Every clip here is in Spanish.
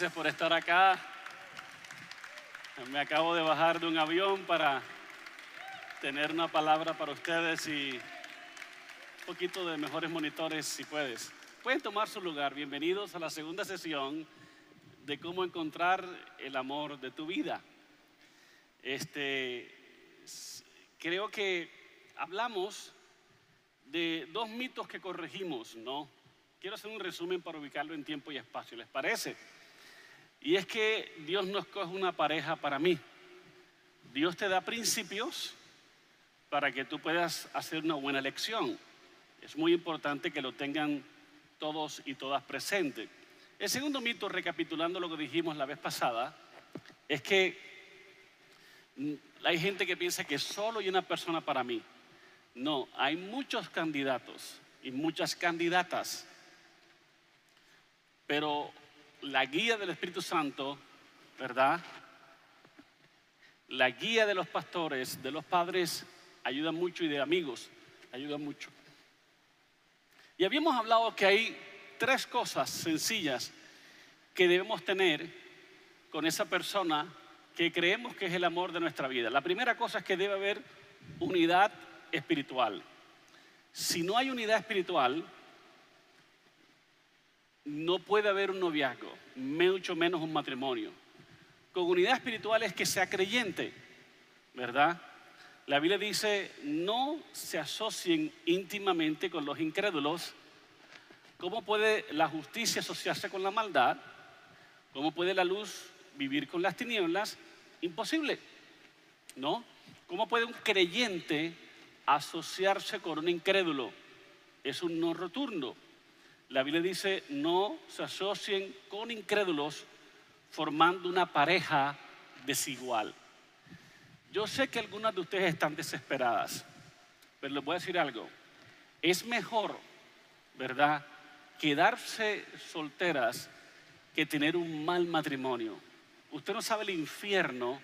Gracias por estar acá. Me acabo de bajar de un avión para tener una palabra para ustedes y un poquito de mejores monitores si puedes. Pueden tomar su lugar. Bienvenidos a la segunda sesión de cómo encontrar el amor de tu vida. Este, creo que hablamos de dos mitos que corregimos, ¿no? Quiero hacer un resumen para ubicarlo en tiempo y espacio, ¿les parece? Y es que Dios no escoge una pareja para mí. Dios te da principios para que tú puedas hacer una buena elección. Es muy importante que lo tengan todos y todas presentes. El segundo mito, recapitulando lo que dijimos la vez pasada, es que hay gente que piensa que solo hay una persona para mí. No, hay muchos candidatos y muchas candidatas. Pero la guía del Espíritu Santo, ¿verdad? La guía de los pastores, de los padres, ayuda mucho y de amigos, ayuda mucho. Y habíamos hablado que hay tres cosas sencillas que debemos tener con esa persona que creemos que es el amor de nuestra vida. La primera cosa es que debe haber unidad espiritual. Si no hay unidad espiritual, no puede haber un noviazgo, mucho menos un matrimonio. Con unidad espiritual es que sea creyente, ¿verdad? La Biblia dice, no se asocien íntimamente con los incrédulos. ¿Cómo puede la justicia asociarse con la maldad? ¿Cómo puede la luz vivir con las tinieblas? Imposible, ¿no? ¿Cómo puede un creyente asociarse con un incrédulo? Es un no rotundo. La Biblia dice, no se asocien con incrédulos formando una pareja desigual. Yo sé que algunas de ustedes están desesperadas, pero les voy a decir algo. Es mejor, ¿verdad?, quedarse solteras que tener un mal matrimonio. Usted no sabe el infierno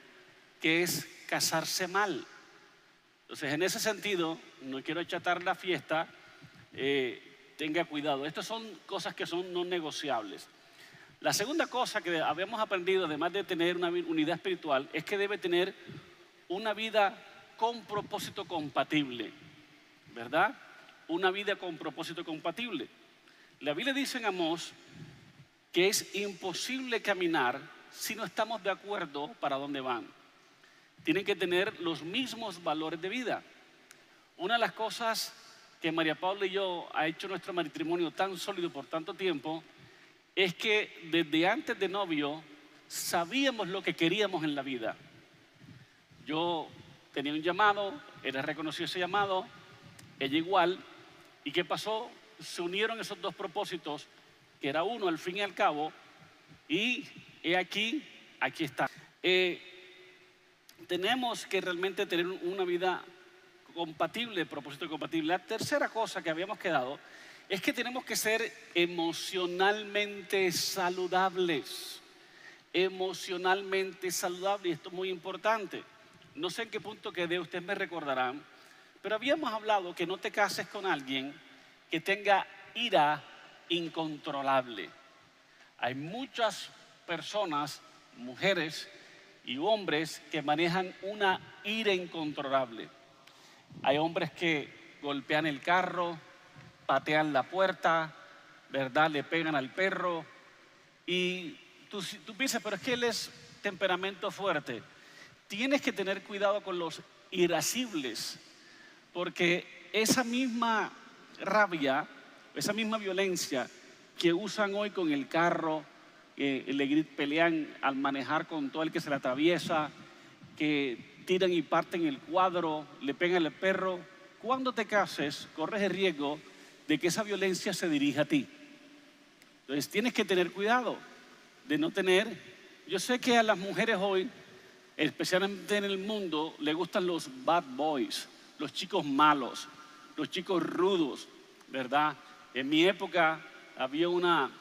que es casarse mal. Entonces, en ese sentido, no quiero achatar la fiesta, eh, tenga cuidado. Estas son cosas que son no negociables. La segunda cosa que habíamos aprendido, además de tener una unidad espiritual, es que debe tener una vida con propósito compatible, ¿verdad? Una vida con propósito compatible. La Biblia dice en Amós que es imposible caminar si no estamos de acuerdo para dónde van. Tienen que tener los mismos valores de vida. Una de las cosas que María Paula y yo ha hecho nuestro matrimonio tan sólido por tanto tiempo es que desde antes de novio sabíamos lo que queríamos en la vida. Yo tenía un llamado, ella reconoció ese llamado, ella igual, ¿y qué pasó? Se unieron esos dos propósitos, que era uno al fin y al cabo, y he aquí, aquí está. Eh, tenemos que realmente tener una vida compatible, propósito compatible. La tercera cosa que habíamos quedado es que tenemos que ser emocionalmente saludables. Emocionalmente saludables, y esto es muy importante. No sé en qué punto quedé, ustedes me recordarán, pero habíamos hablado que no te cases con alguien que tenga ira incontrolable. Hay muchas personas, mujeres y hombres, que manejan una ira incontrolable. Hay hombres que golpean el carro, patean la puerta, ¿verdad? Le pegan al perro. Y tú, tú piensas, pero es que él es temperamento fuerte. Tienes que tener cuidado con los irascibles, porque esa misma rabia, esa misma violencia que usan hoy con el carro, que le pelean al manejar con todo el que se le atraviesa, que tiran y parten el cuadro, le pegan al perro. Cuando te cases, corres el riesgo de que esa violencia se dirija a ti. Entonces tienes que tener cuidado de no tener... Yo sé que a las mujeres hoy, especialmente en el mundo, le gustan los bad boys, los chicos malos, los chicos rudos, ¿verdad? En mi época había una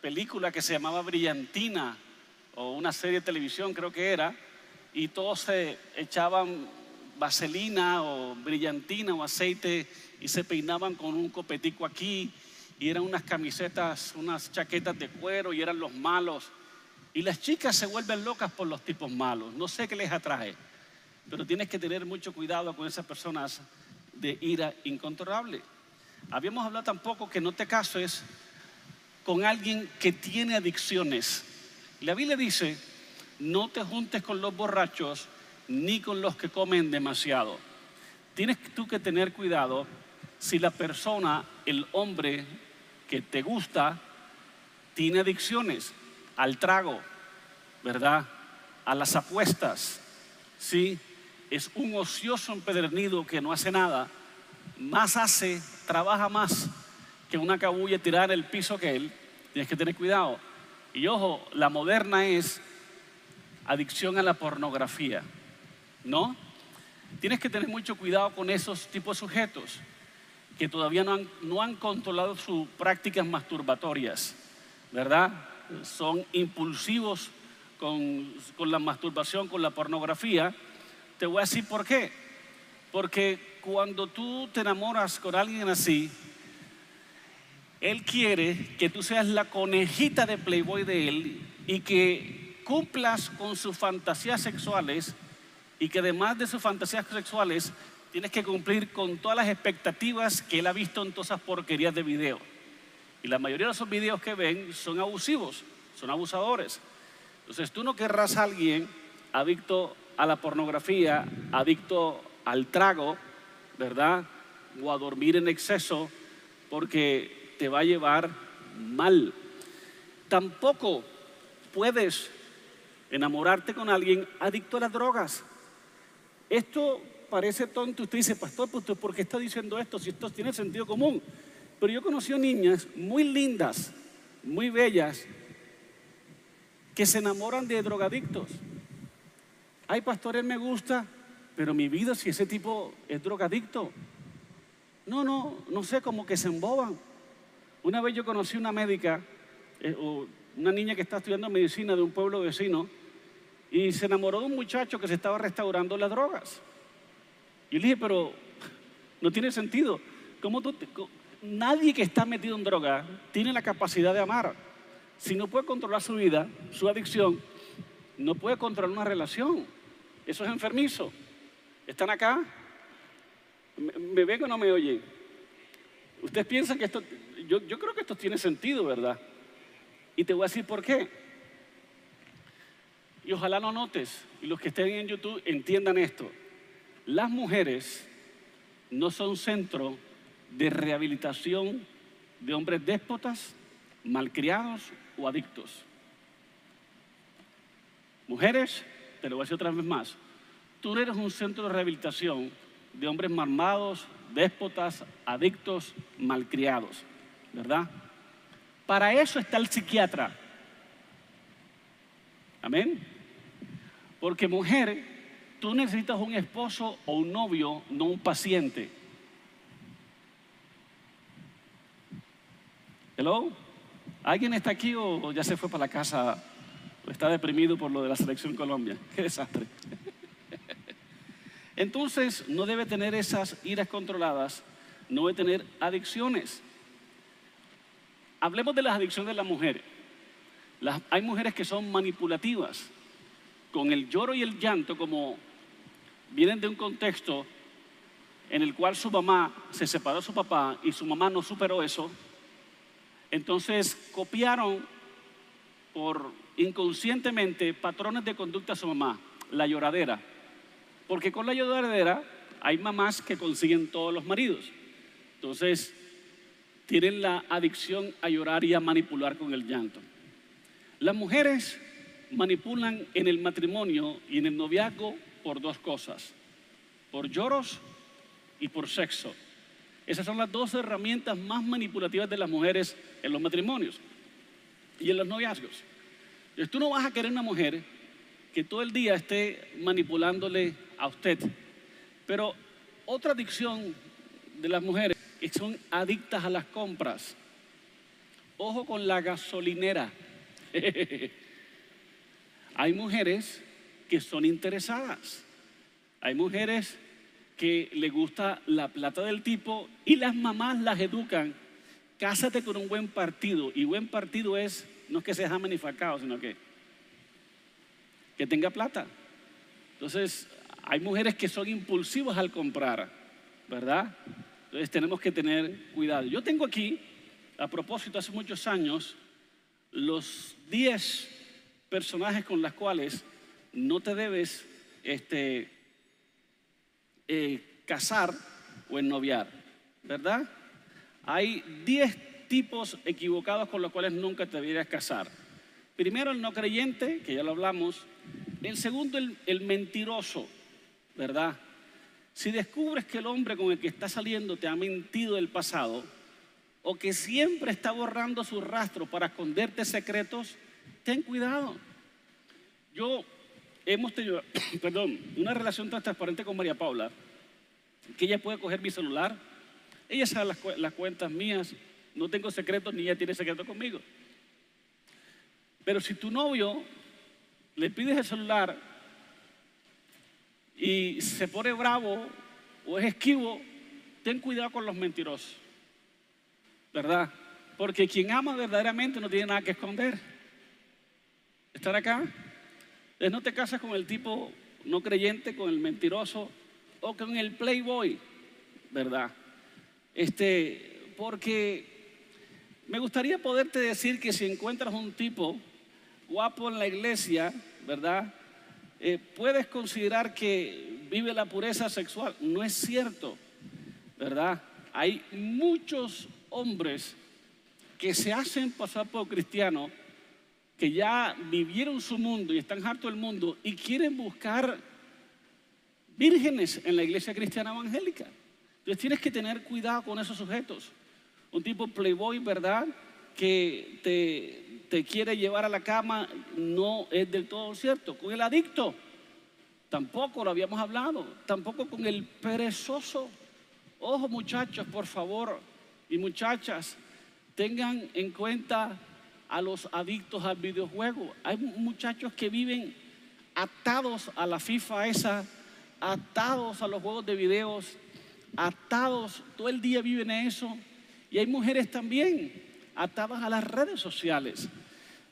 película que se llamaba Brillantina, o una serie de televisión creo que era, y todos se echaban vaselina o brillantina o aceite y se peinaban con un copetico aquí y eran unas camisetas, unas chaquetas de cuero y eran los malos. Y las chicas se vuelven locas por los tipos malos. No sé qué les atrae, pero tienes que tener mucho cuidado con esas personas de ira incontrolable. Habíamos hablado tampoco que no te cases con alguien que tiene adicciones. La Biblia dice, no te juntes con los borrachos ni con los que comen demasiado. Tienes tú que tener cuidado si la persona, el hombre que te gusta, tiene adicciones al trago, ¿verdad? A las apuestas, ¿sí? Es un ocioso empedernido que no hace nada, más hace, trabaja más que una cabulla tirar el piso que él, tienes que tener cuidado. Y ojo, la moderna es adicción a la pornografía, ¿no? Tienes que tener mucho cuidado con esos tipos de sujetos que todavía no han, no han controlado sus prácticas masturbatorias, ¿verdad? Son impulsivos con, con la masturbación, con la pornografía. Te voy a decir por qué. Porque cuando tú te enamoras con alguien así, él quiere que tú seas la conejita de Playboy de él y que cumplas con sus fantasías sexuales y que además de sus fantasías sexuales tienes que cumplir con todas las expectativas que él ha visto en todas esas porquerías de video. Y la mayoría de esos videos que ven son abusivos, son abusadores. Entonces tú no querrás a alguien adicto a la pornografía, adicto al trago, ¿verdad? O a dormir en exceso, porque te va a llevar mal. Tampoco puedes enamorarte con alguien adicto a las drogas. Esto parece tonto. Usted dice, pastor, pues, ¿por qué está diciendo esto si esto tiene sentido común? Pero yo conocí a niñas muy lindas, muy bellas, que se enamoran de drogadictos. Ay, pastor, él me gusta, pero mi vida si ese tipo es drogadicto. No, no, no sé, como que se emboban. Una vez yo conocí una médica, eh, una niña que está estudiando medicina de un pueblo vecino, y se enamoró de un muchacho que se estaba restaurando las drogas. Y le dije, pero no tiene sentido. ¿Cómo tú nadie que está metido en droga tiene la capacidad de amar. Si no puede controlar su vida, su adicción, no puede controlar una relación. Eso es enfermizo. ¿Están acá? ¿Me, ven o no me oyen? Ustedes piensan que esto, yo, yo creo que esto tiene sentido, ¿verdad? Y te voy a decir por qué. Y ojalá lo notes, y los que estén en YouTube entiendan esto las mujeres no son centro de rehabilitación de hombres déspotas, malcriados o adictos. Mujeres, te lo voy a decir otra vez más, tú eres un centro de rehabilitación de hombres malvados, déspotas, adictos, malcriados, ¿verdad? Para eso está el psiquiatra. Amén. Porque mujer tú necesitas un esposo o un novio, no un paciente. Hello? ¿Alguien está aquí o ya se fue para la casa o está deprimido por lo de la selección Colombia? Qué desastre. Entonces, no debe tener esas iras controladas, no debe tener adicciones. Hablemos de las adicciones de las mujeres. hay mujeres que son manipulativas, con el lloro y el llanto como vienen de un contexto en el cual su mamá se separó de su papá y su mamá no superó eso, entonces copiaron por inconscientemente patrones de conducta a su mamá, la lloradera. Porque con la lloradera hay mamás que consiguen todos los maridos. Entonces, tienen la adicción a llorar y a manipular con el llanto. Las mujeres manipulan en el matrimonio y en el noviazgo por dos cosas, por lloros y por sexo. Esas son las dos herramientas más manipulativas de las mujeres en los matrimonios y en los noviazgos. Entonces tú no vas a querer una mujer que todo el día esté manipulándole a usted. Pero otra adicción de las mujeres que son adictas a las compras. Ojo con la gasolinera. Hay mujeres que son interesadas. Hay mujeres que le gusta la plata del tipo y las mamás las educan Cásate con un buen partido. Y buen partido es, no es que sea jamás ni facao, sino que, que tenga plata. Entonces, hay mujeres que son impulsivas al comprar, ¿verdad? Entonces tenemos que tener cuidado. Yo tengo aquí, a propósito, hace muchos años, los 10 personajes con los cuales no te debes este, eh, casar o ennoviar, ¿verdad? Hay 10 tipos equivocados con los cuales nunca te deberías casar. Primero el no creyente, que ya lo hablamos. El segundo el, el mentiroso, ¿verdad? Si descubres que el hombre con el que estás saliendo te ha mentido del pasado, o que siempre está borrando su rastro para esconderte secretos, ten cuidado. Yo hemos tenido, perdón, una relación tan transparente con María Paula, que ella puede coger mi celular, ella sabe las, cuentas mías, no tengo secretos ni ella tiene secretos conmigo. Pero si tu novio le pides el celular y se pone bravo o es esquivo, ten cuidado con los mentirosos. ¿Verdad? Porque quien ama verdaderamente no tiene nada que esconder. ¿Estar acá? Entonces no te casas con el tipo no creyente, con el mentiroso o con el playboy, ¿verdad? Este, porque me gustaría poderte decir que si encuentras un tipo guapo en la iglesia, ¿verdad? Eh, puedes considerar que vive la pureza sexual. No es cierto, ¿verdad? Hay muchos hombres que se hacen pasar por cristianos, que ya vivieron su mundo y están hartos del mundo y quieren buscar vírgenes en la iglesia cristiana evangélica. Entonces tienes que tener cuidado con esos sujetos. Un tipo playboy, ¿verdad? Que te, te quiere llevar a la cama no es del todo cierto. Con el adicto, tampoco lo habíamos hablado. Tampoco con el perezoso. Ojo muchachos, por favor, y muchachas, tengan en cuenta a los adictos al videojuego. Hay muchachos que viven atados a la FIFA esa, atados a los juegos de videos, atados, todo el día viven eso. Y hay mujeres también atadas a las redes sociales.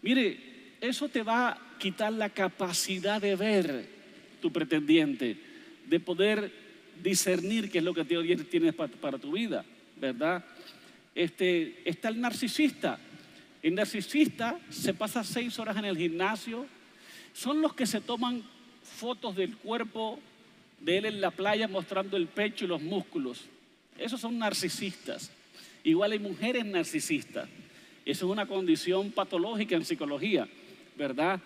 Mire, eso te va a quitar la capacidad de ver tu pretendiente, de poder discernir qué es lo que Dios tiene para, tu vida, ¿verdad? Este, está el narcisista. El narcisista se pasa seis horas en el gimnasio. Son los que se toman fotos del cuerpo de él en la playa mostrando el pecho y los músculos. Esos son narcisistas. Igual hay mujeres narcisistas. Eso es una condición patológica en psicología, ¿verdad?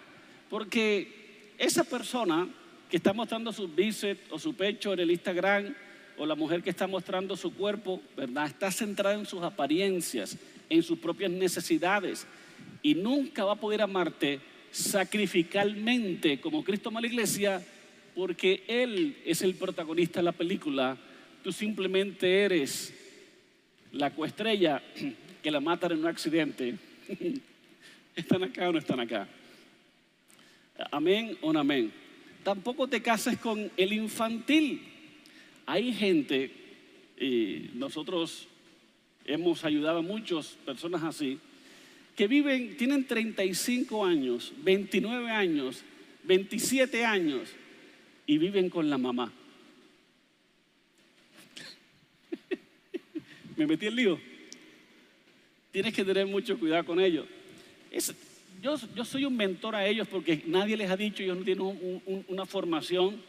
Porque esa persona que está mostrando su bíceps o su pecho en el Instagram o la mujer que está mostrando su cuerpo, ¿verdad? Está centrada en sus apariencias, en sus propias necesidades y nunca va a poder amarte sacrificalmente como Cristo ama la iglesia porque Él es el protagonista de la película. Tú simplemente eres la coestrella que la matan en un accidente. ¿Están acá o no están acá? Amén o no amén. Tampoco te cases con el infantil. Hay gente, y nosotros hemos ayudado a muchas personas así, que viven, tienen 35 años, 29 años, 27 años y viven con la mamá. Me metí el lío. Tienes que tener mucho cuidado con ellos. yo, soy un mentor a ellos porque nadie les ha dicho, ellos no tienen una formación,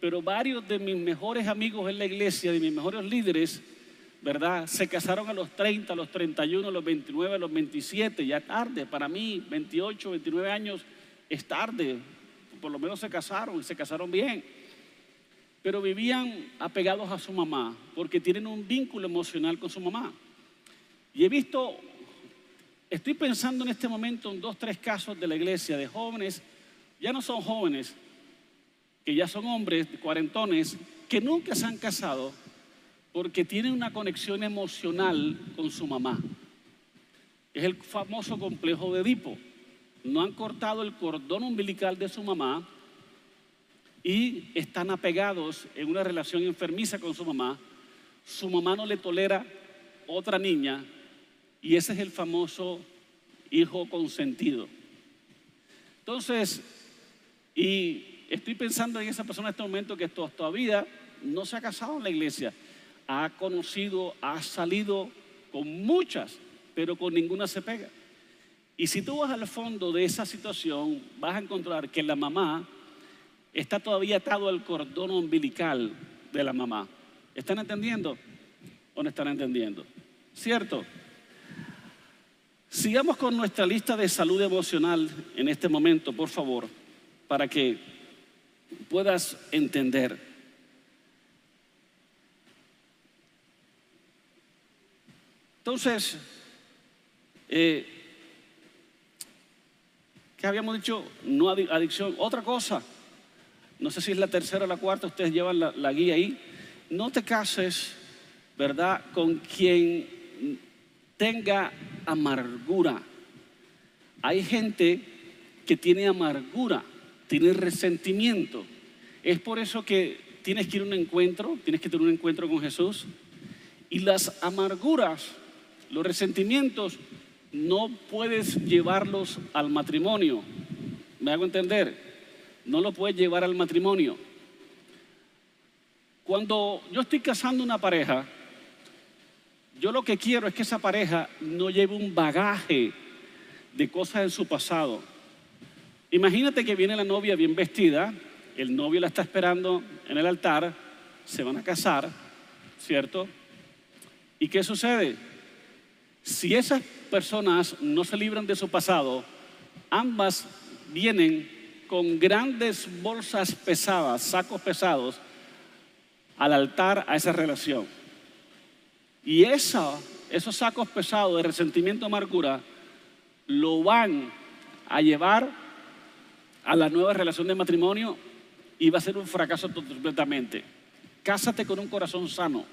pero varios de mis mejores amigos en la iglesia, de mis mejores líderes, ¿verdad? Se casaron a los 30, a los 31, a los 29, a los 27, ya tarde. Para mí, 28, 29 años es tarde por lo menos se casaron y se casaron bien. Pero vivían apegados a su mamá porque tienen un vínculo emocional con su mamá. Y he visto, estoy pensando en este momento en dos, tres casos de la iglesia de jóvenes, ya no son jóvenes, que ya son hombres, cuarentones, que nunca se han casado porque tienen una conexión emocional con su mamá. Es el famoso complejo de Edipo no han cortado el cordón umbilical de su mamá y están apegados en una relación enfermiza con su mamá. Su mamá no le tolera otra niña Y ese es el famoso hijo consentido. Entonces, y estoy pensando en esa persona en este momento que todavía no se ha casado en la iglesia, ha conocido, ha salido con muchas, pero con ninguna se pega. Y si tú vas al fondo de esa situación, vas a encontrar que la mamá está todavía atado al cordón umbilical de la mamá. ¿Están entendiendo o no están entendiendo? ¿Cierto? Sigamos con nuestra lista de salud emocional en este momento, por favor, para que puedas entender. Entonces, eh, ¿qué habíamos dicho? No adicción. Otra cosa, no sé si es la tercera o la cuarta, ustedes llevan la, la guía ahí. No te cases, ¿verdad?, con quien tenga amargura. Hay gente que tiene amargura, tiene resentimiento. Es por eso que tienes que ir a un encuentro, tienes que tener un encuentro con Jesús. Y las amarguras, los resentimientos, no puedes llevarlos al matrimonio. ¿Me hago entender? No lo puedes llevar al matrimonio. Cuando yo estoy casando una pareja, yo lo que quiero es que esa pareja no lleve un bagaje de cosas en su pasado. Imagínate que viene la novia bien vestida, el novio la está esperando en el altar, se van a casar, ¿cierto? ¿Y qué sucede? Si esas personas no se libran de su pasado, ambas vienen con grandes bolsas pesadas, sacos pesados, al altar a esa relación. Y esos sacos pesados de resentimiento, amargura, lo van a llevar a la nueva relación de matrimonio y va a ser un fracaso completamente. Cásate con un corazón sano.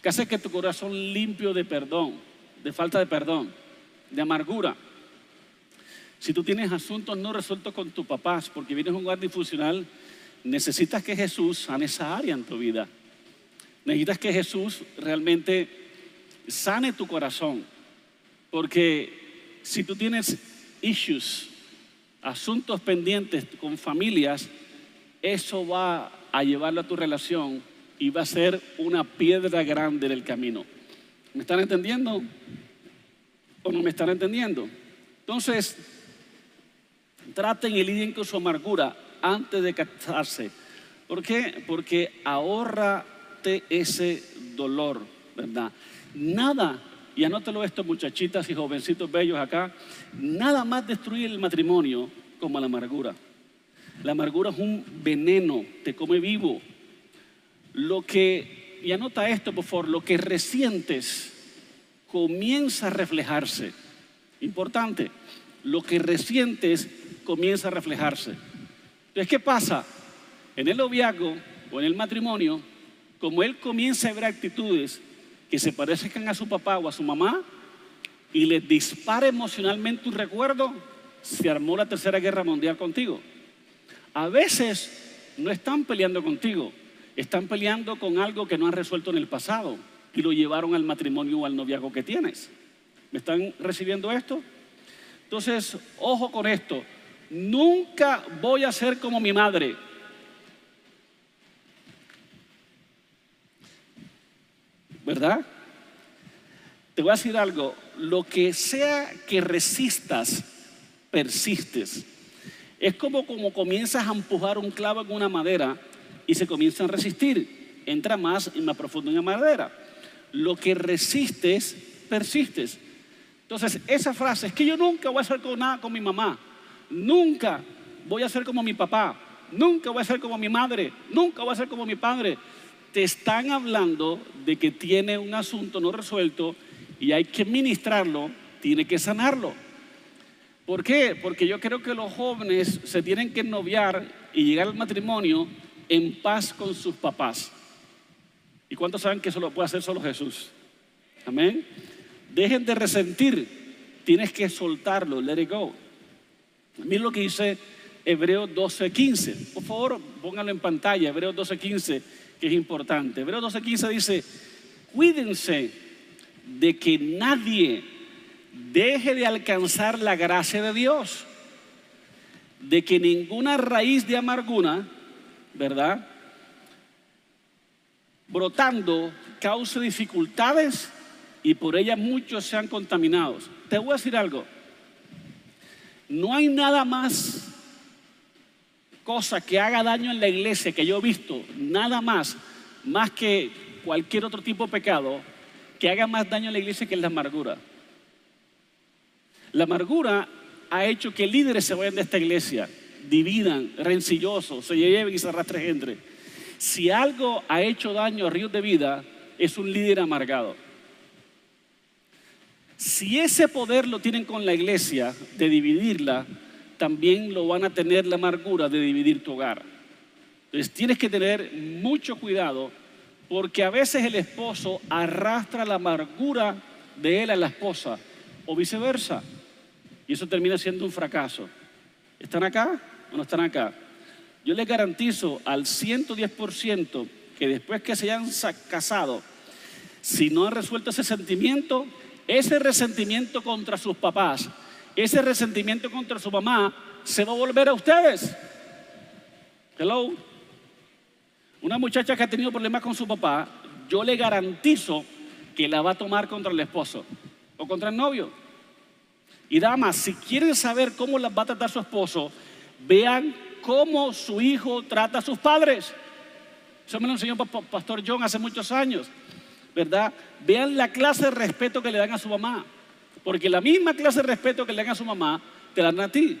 Cásate con tu corazón limpio de perdón, de falta de perdón, de amargura. Si tú tienes asuntos no resueltos con tus papás porque vienes a un lugar disfuncional, necesitas que Jesús sane esa área en tu vida. Necesitas que Jesús realmente sane tu corazón. Porque si tú tienes issues, asuntos pendientes con familias, eso va a llevarlo a tu relación y va a ser una piedra grande en el camino. ¿Me están entendiendo? ¿O no me están entendiendo? Entonces, traten y lidien con su amargura antes de casarse. ¿Por qué? Porque ahorra ese dolor, ¿verdad? Nada, y anótelo esto muchachitas y jovencitos bellos acá, nada más destruye el matrimonio como la amargura. La amargura es un veneno, te come vivo. Lo que, y anota esto por favor, lo que resientes comienza a reflejarse. Importante, lo que resientes comienza a reflejarse. Entonces, ¿qué pasa? En el noviazgo o en el matrimonio, como él comienza a ver actitudes que se parezcan a su papá o a su mamá y le dispara emocionalmente un recuerdo, se armó la tercera guerra mundial contigo. A veces no están peleando contigo, están peleando con algo que no han resuelto en el pasado y lo llevaron al matrimonio o al noviazgo que tienes. ¿Me están recibiendo esto? Entonces, ojo con esto. Nunca voy a ser como mi madre. ¿verdad? Te voy a decir algo, lo que sea que resistas, persistes. Es como como comienzas a empujar un clavo en una madera y se comienza a resistir. Entra más y más profundo en la madera. Lo que resistes, persistes. Entonces, esa frase es que yo nunca voy a hacer con nada con mi mamá. Nunca voy a ser como mi papá. Nunca voy a ser como mi madre. Nunca voy a ser como mi padre te están hablando de que tiene un asunto no resuelto y hay que ministrarlo, tiene que sanarlo. ¿Por qué? Porque yo creo que los jóvenes se tienen que noviar y llegar al matrimonio en paz con sus papás. ¿Y cuántos saben que eso lo puede hacer solo Jesús? Amén. Dejen de resentir, tienes que soltarlo, let it go. Miren lo que dice Hebreos 12:15. Por favor, pónganlo en pantalla, Hebreos 12:15 que es importante. Hebreos 12:15 dice, cuídense de que nadie deje de alcanzar la gracia de Dios, de que ninguna raíz de amargura, ¿verdad? Brotando cause dificultades y por ella muchos sean contaminados. Te voy a decir algo, no hay nada más cosa que haga daño en la iglesia que yo he visto, nada más, más que cualquier otro tipo de pecado, que haga más daño en la iglesia que la amargura. La amargura ha hecho que líderes se vayan de esta iglesia, dividan, rencillosos, se lleven y se arrastren gente. Si algo ha hecho daño a ríos de vida, es un líder amargado. Si ese poder lo tienen con la iglesia de dividirla, también lo van a tener la amargura de dividir tu hogar. Entonces tienes que tener mucho cuidado porque a veces el esposo arrastra la amargura de él a la esposa o viceversa. Y eso termina siendo un fracaso. ¿Están acá no están acá? Yo les garantizo al 110% que después que se hayan casado, si no han resuelto ese sentimiento, ese resentimiento contra sus papás, ese resentimiento contra su mamá, se va a volver a ustedes. Hello. Una muchacha que ha tenido problemas con su papá, yo le garantizo que la va a tomar contra el esposo o contra el novio. Y damas, si quieren saber cómo las va a tratar su esposo, vean cómo su hijo trata a sus padres. Eso me lo enseñó Pastor John hace muchos años, ¿verdad? Vean la clase de respeto que le dan a su mamá. Porque la misma clase de respeto que le dan a su mamá, te la dan a ti.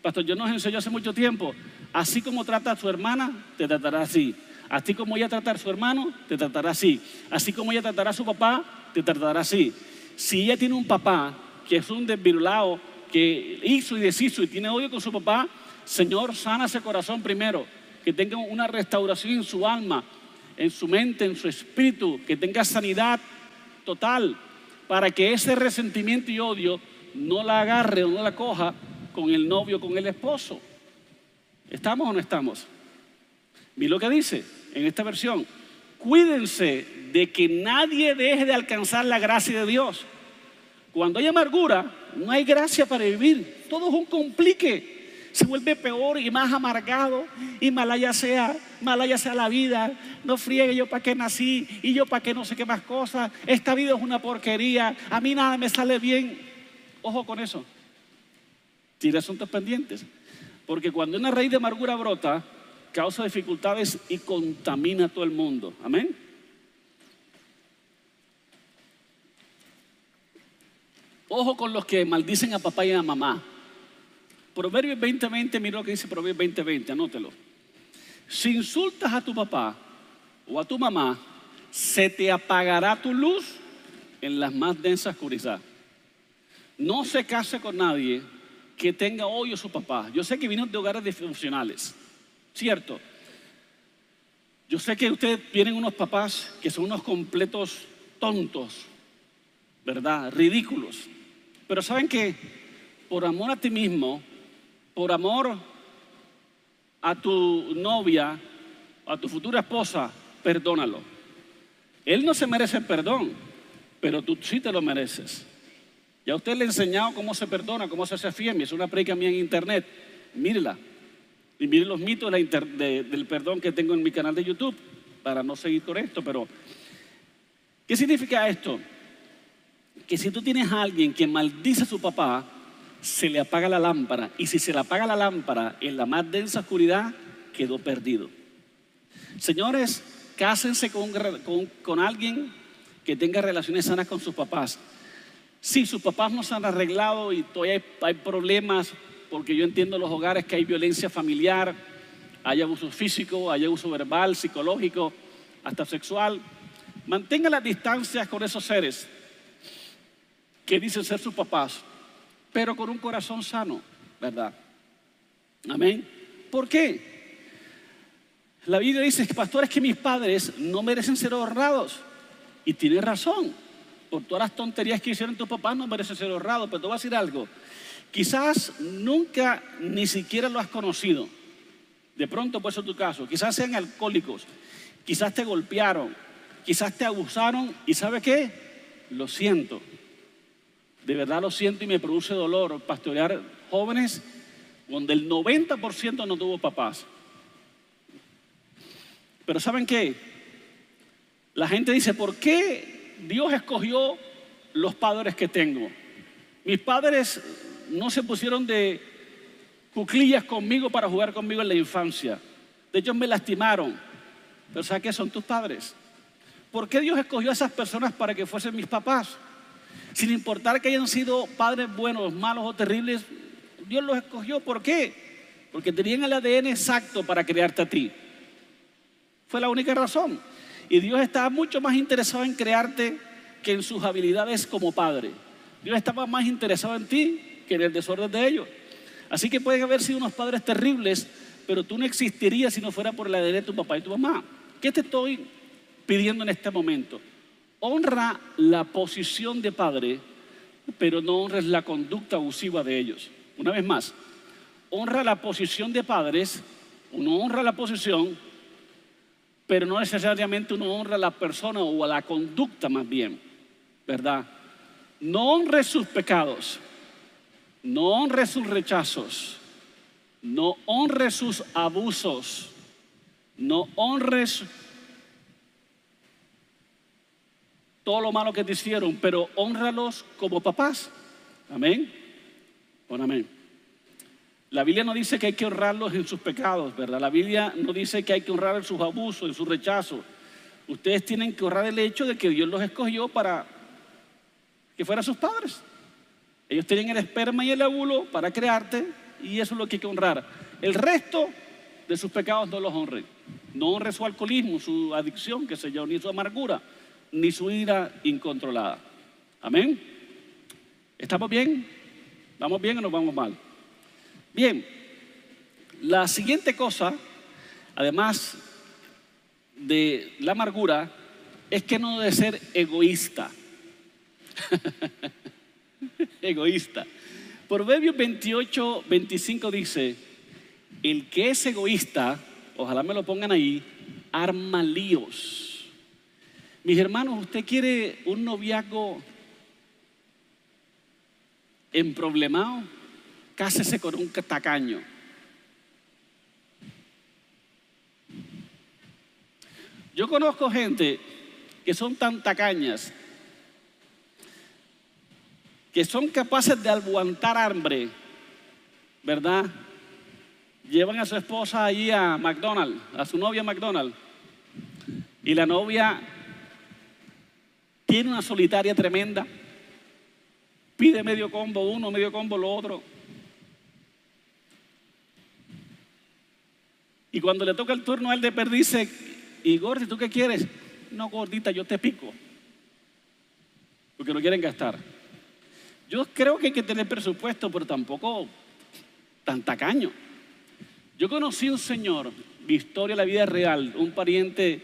Pastor John nos enseñó hace mucho tiempo, así como trata a su hermana, te tratará así. Así como ella trata a su hermano, te tratará así. Así como ella tratará a su papá, te tratará así. Si ella tiene un papá que es un desvirulado, que hizo y deshizo y tiene odio con su papá, Señor, sana ese corazón primero, que tenga una restauración en su alma, en su mente, en su espíritu, que tenga sanidad total, para que ese resentimiento y odio no la agarre o no la coja con el novio, con el esposo. ¿Estamos o no estamos? Mira lo que dice en esta versión. Cuídense de que nadie deje de alcanzar la gracia de Dios. Cuando hay amargura, no hay gracia para vivir. Todo es un complique. Se vuelve peor y más amargado. Y malaya sea, malaya sea la vida. No friegue yo para qué nací y yo para qué no sé qué más cosas. Esta vida es una porquería. A mí nada me sale bien. Ojo con eso. Tiene asuntos pendientes. Porque cuando una raíz de amargura brota, causa dificultades y contamina a todo el mundo. Amén. Ojo con los que maldicen a papá y a mamá. Proverbios 20:20, mira lo que dice Proverbios 20:20, anótelo. Si insultas a tu papá o a tu mamá, se te apagará tu luz en las más densas oscuridad. No se case con nadie que tenga odio a su papá. Yo sé que vino de hogares disfuncionales, ¿cierto? Yo sé que ustedes tienen unos papás que son unos completos tontos, ¿verdad? Ridículos. Pero saben que por amor a ti mismo, por amor a tu novia, a tu futura esposa, perdónalo. Él no se merece perdón, pero tú sí te lo mereces. Ya usted le he enseñado cómo se perdona, cómo se hace fiel. Es una predica mía en internet. Mírela. Y mire los mitos del perdón que tengo en mi canal de YouTube, para no seguir con esto, pero ¿qué significa esto? Que si tú tienes a alguien que maldice a su papá, se le apaga la lámpara. Y si se le apaga la lámpara en la más densa oscuridad, quedó perdido. Señores, cásense con, alguien que tenga relaciones sanas con sus papás. Si sus papás no se han arreglado y todavía hay, hay problemas, porque yo entiendo los hogares que hay violencia familiar, hay abuso físico, hay abuso verbal, psicológico, hasta sexual. Mantenga las distancias con esos seres que dicen ser sus papás, pero con un corazón sano, ¿verdad? Amén. ¿Por qué? La Biblia dice, pastores, que mis padres no merecen ser honrados. Y tiene razón. Por todas las tonterías que hicieron tus papás no merecen ser honrados. Pero te voy a decir algo. Quizás nunca ni siquiera lo has conocido. De pronto puede ser tu caso. Quizás sean alcohólicos. Quizás te golpearon. Quizás te abusaron. ¿Y sabe qué? lo siento. De verdad lo siento y me produce dolor pastorear jóvenes donde el 90% no tuvo papás. Pero ¿saben qué? La gente dice, ¿por qué Dios escogió los padres que tengo? Mis padres no se pusieron de cuclillas conmigo para jugar conmigo en la infancia. De hecho, me lastimaron. Pero ¿sabes qué? Son tus padres. ¿Por qué Dios escogió a esas personas para que fuesen mis papás? Sin importar que hayan sido padres buenos, malos o terribles, Dios los escogió. ¿Por qué? Porque tenían el ADN exacto para crearte a ti. Fue la única razón. Y Dios estaba mucho más interesado en crearte que en sus habilidades como padre. Dios estaba más interesado en ti que en el desorden de ellos. Así que pueden haber sido unos padres terribles, pero tú no existirías si no fuera por el ADN de tu papá y tu mamá. ¿Qué te estoy pidiendo en este momento? Honra la posición de padre, pero no honres la conducta abusiva de ellos. Una vez más, honra la posición de padres, uno honra la posición, pero no necesariamente uno honra a la persona o a la conducta más bien, ¿verdad? No honres sus pecados, no honres sus rechazos, no honres sus abusos, no honres todo lo malo que te hicieron, pero honralos como papás. Amén. Amén. La Biblia no dice que hay que honrarlos en sus pecados, ¿verdad? La Biblia no dice que hay que honrar en sus abusos, en sus rechazos. Ustedes tienen que honrar el hecho de que Dios los escogió para que fueran sus padres. Ellos tienen el esperma y el óvulo para crearte y eso es lo que hay que honrar. El resto de sus pecados no los honren. No honre su alcoholismo, su adicción, que se yo, ni su amargura, ni su ira incontrolada. Amén. ¿Estamos bien? ¿Vamos bien o nos vamos mal? Bien, la siguiente cosa, además de la amargura, es que no debe ser egoísta. egoísta. Proverbios 28, 25 dice, el que es egoísta, ojalá me lo pongan ahí, arma líos. Mis hermanos, ¿usted quiere un noviazgo emproblemado? Cásese con un tacaño. Yo conozco gente que son tan tacañas que son capaces de aguantar hambre, ¿verdad? Llevan a su esposa allí a McDonald's, a su novia McDonald's, y la novia tiene una solitaria tremenda, pide medio combo uno, medio combo lo otro. Y cuando le toca el turno a él de perdice, y Gordi, ¿tú qué quieres? No, gordita, yo te pico. Porque no quieren gastar. Yo creo que hay que tener presupuesto, pero tampoco tan tacaño. Yo conocí un señor, historia de la vida real, un pariente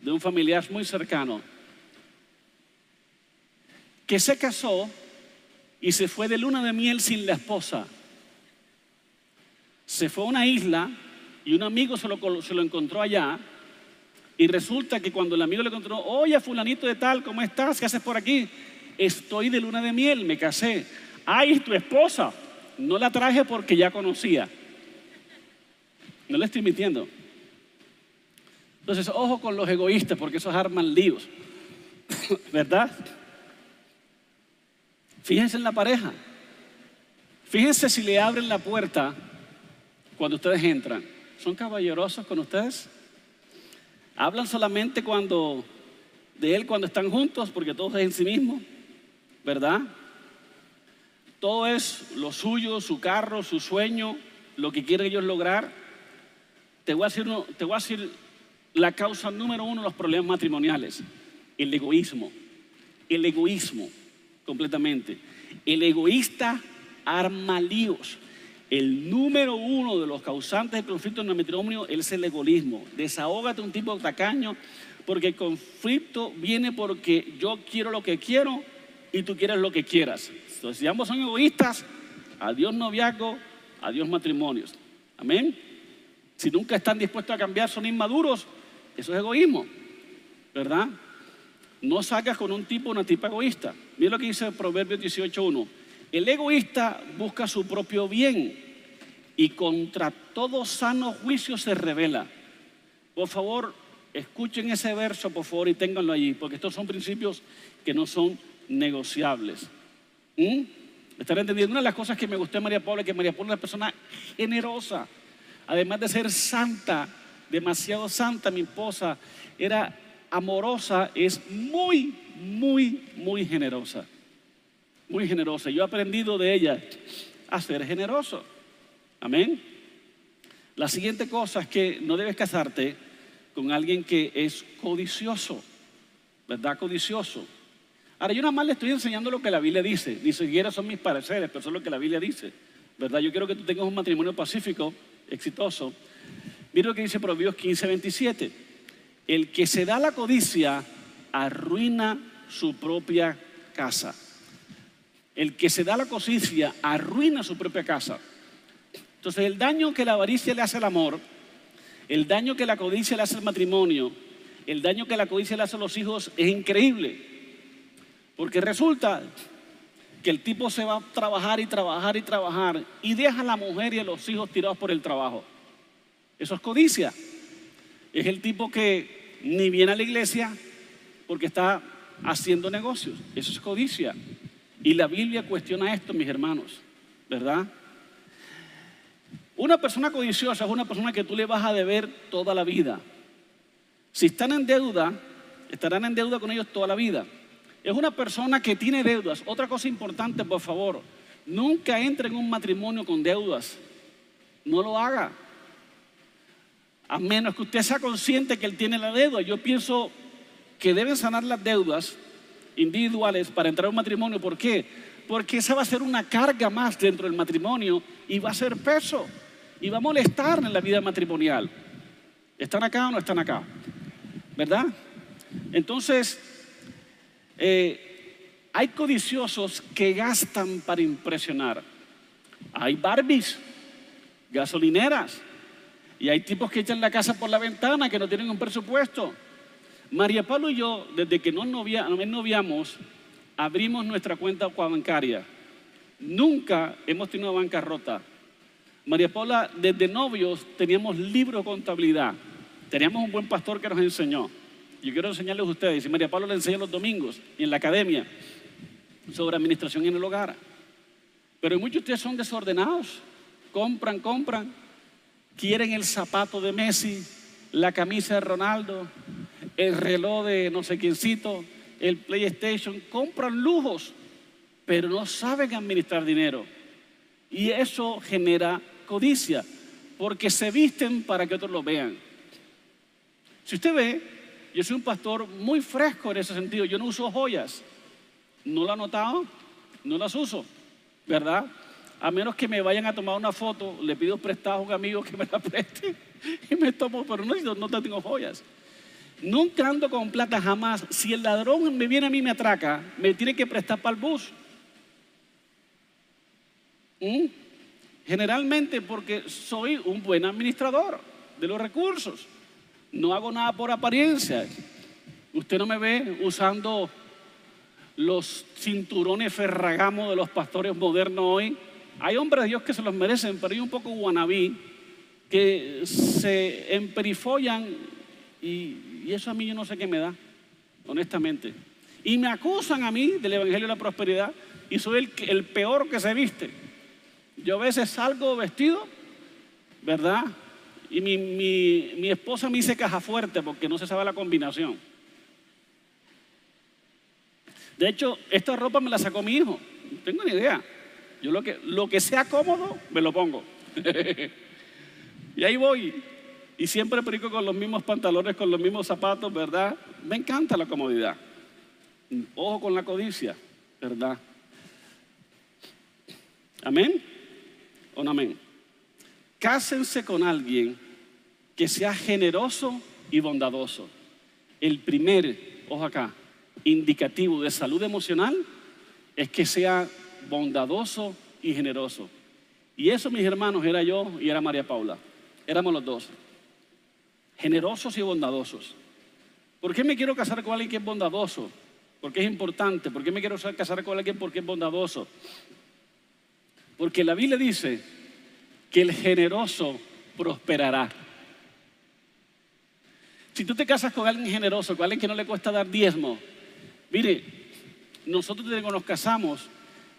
de un familiar muy cercano, que se casó y se fue de luna de miel sin la esposa. Se fue a una isla y un amigo se lo, encontró allá. Y resulta que cuando el amigo le encontró, oye, fulanito de tal, ¿cómo estás? ¿Qué haces por aquí? estoy de luna de miel, me casé. Ay, tu esposa. No la traje porque ya conocía. No le estoy mintiendo. Entonces, ojo con los egoístas porque esos arman líos. ¿Verdad? Fíjense en la pareja. Fíjense si le abren la puerta cuando ustedes entran. ¿Son caballerosos con ustedes? Hablan solamente cuando de él cuando están juntos porque todos es en sí mismo. ¿verdad? Todo es lo suyo, su carro, su sueño, lo que quieren ellos lograr. Te voy a decir, te voy a decir la causa número uno de los problemas matrimoniales, el egoísmo. El egoísmo, completamente. El egoísta arma líos. El número uno de los causantes de conflicto en el matrimonio es el egoísmo. Desahógate un tipo tacaño, porque el conflicto viene porque yo quiero lo que quiero y tú quieres lo que quieras. Entonces, si ambos son egoístas, adiós noviazgo, adiós matrimonios. Amén. Si nunca están dispuestos a cambiar, son inmaduros. Eso es egoísmo, ¿verdad? No salgas con un tipo una tipa egoísta. Mira lo que dice Proverbios 18.1. El egoísta busca su propio bien y contra todo sano juicio se revela. Por favor, escuchen ese verso, por favor, y ténganlo allí, porque estos son principios que no son negociables. ¿Mm? ¿Están entendiendo? Una de las cosas que me gustó de María Paula es que María Paula es una persona generosa, además de ser santa, demasiado santa, mi esposa era amorosa, es muy, muy, muy generosa. Muy generosa. Yo he aprendido de ella a ser generoso. Amén. La siguiente cosa es que no debes casarte con alguien que es codicioso, ¿verdad? Codicioso. Ahora, yo nada más le estoy enseñando lo que la Biblia dice, ni siquiera son mis pareceres, pero eso es lo que la Biblia dice, ¿verdad? Yo quiero que tú tengas un matrimonio pacífico, exitoso. Mira lo que dice Proverbios 15, 27. El que se da la codicia arruina su propia casa. El que se da la codicia arruina su propia casa. Entonces, el daño que la avaricia le hace al amor el daño que la codicia le hace al matrimonio, el daño que la codicia le hace a los hijos es increíble. Porque resulta que el tipo se va a trabajar y trabajar y trabajar y deja a la mujer y a los hijos tirados por el trabajo. Eso es codicia. Es el tipo que ni viene a la iglesia porque está haciendo negocios. Eso es codicia. Y la Biblia cuestiona esto, mis hermanos, ¿verdad? Una persona codiciosa es una persona que tú le vas a deber toda la vida. Si están en deuda, estarán en deuda con ellos toda la vida. Es una persona que tiene deudas. Otra cosa importante, por favor, nunca entre en un matrimonio con deudas. No lo haga. A menos que usted sea consciente que él tiene la deuda. Yo pienso que deben sanar las deudas individuales para entrar a un matrimonio. ¿Por qué? Porque esa va a ser una carga más dentro del matrimonio y va a ser peso y va a molestar en la vida matrimonial. ¿Están acá o no están acá? ¿Verdad? Entonces, eh, hay codiciosos que gastan para impresionar. Hay Barbies, gasolineras, y hay tipos que echan la casa por la ventana que no tienen un presupuesto. María Pablo y yo, desde que nos, novia, nos noviamos, abrimos nuestra cuenta bancaria. Nunca hemos tenido bancarrota. María Paula, desde novios teníamos libro de contabilidad. Teníamos un buen pastor que nos enseñó. Yo quiero enseñarles a ustedes, y María Paula le enseña los domingos y en la academia sobre administración en el hogar. Pero muchos de ustedes son desordenados. Compran, compran. Quieren el zapato de Messi, la camisa de Ronaldo, el reloj de no sé quiéncito, el PlayStation. Compran lujos, pero no saben administrar dinero. Y eso genera codicia, porque se visten para que otros lo vean. Si usted ve, yo soy un pastor muy fresco en ese sentido, yo no uso joyas, no lo ha notado, no las uso, ¿verdad? A menos que me vayan a tomar una foto, le pido prestado a un amigo que me la preste y me tomo, pero no, no tengo joyas. Nunca ando con plata jamás. Si el ladrón me viene a mí y me atraca, me tiene que prestar para el bus. ¿Mm? Generalmente porque soy un buen administrador de los recursos. No hago nada por apariencia. Usted no me ve usando los cinturones ferragamo de los pastores modernos hoy. Hay hombres de Dios que se los merecen, pero hay un poco guanabí que se emperifollan y, eso a mí yo no sé qué me da, honestamente. Y me acusan a mí del Evangelio de la Prosperidad y soy el, el peor que se viste. Yo a veces salgo vestido, ¿verdad? Y mi, mi, esposa me dice caja fuerte porque no se sabe la combinación. De hecho, esta ropa me la sacó mi hijo. No tengo ni idea. Yo lo que, lo que sea cómodo, me lo pongo. y ahí voy. Y siempre perico con los mismos pantalones, con los mismos zapatos, ¿verdad? Me encanta la comodidad. Ojo con la codicia, ¿verdad? Amén un amén. Cásense con alguien que sea generoso y bondadoso. El primer, ojo acá, indicativo de salud emocional es que sea bondadoso y generoso. Y eso, mis hermanos, era yo y era María Paula. Éramos los dos. Generosos y bondadosos. ¿Por qué me quiero casar con alguien que es bondadoso? Porque es importante. ¿Por qué me quiero casar con alguien porque es bondadoso? Porque la Biblia dice que el generoso prosperará. Si tú te casas con alguien generoso, con alguien que no le cuesta dar diezmo, mire, nosotros desde que nos casamos,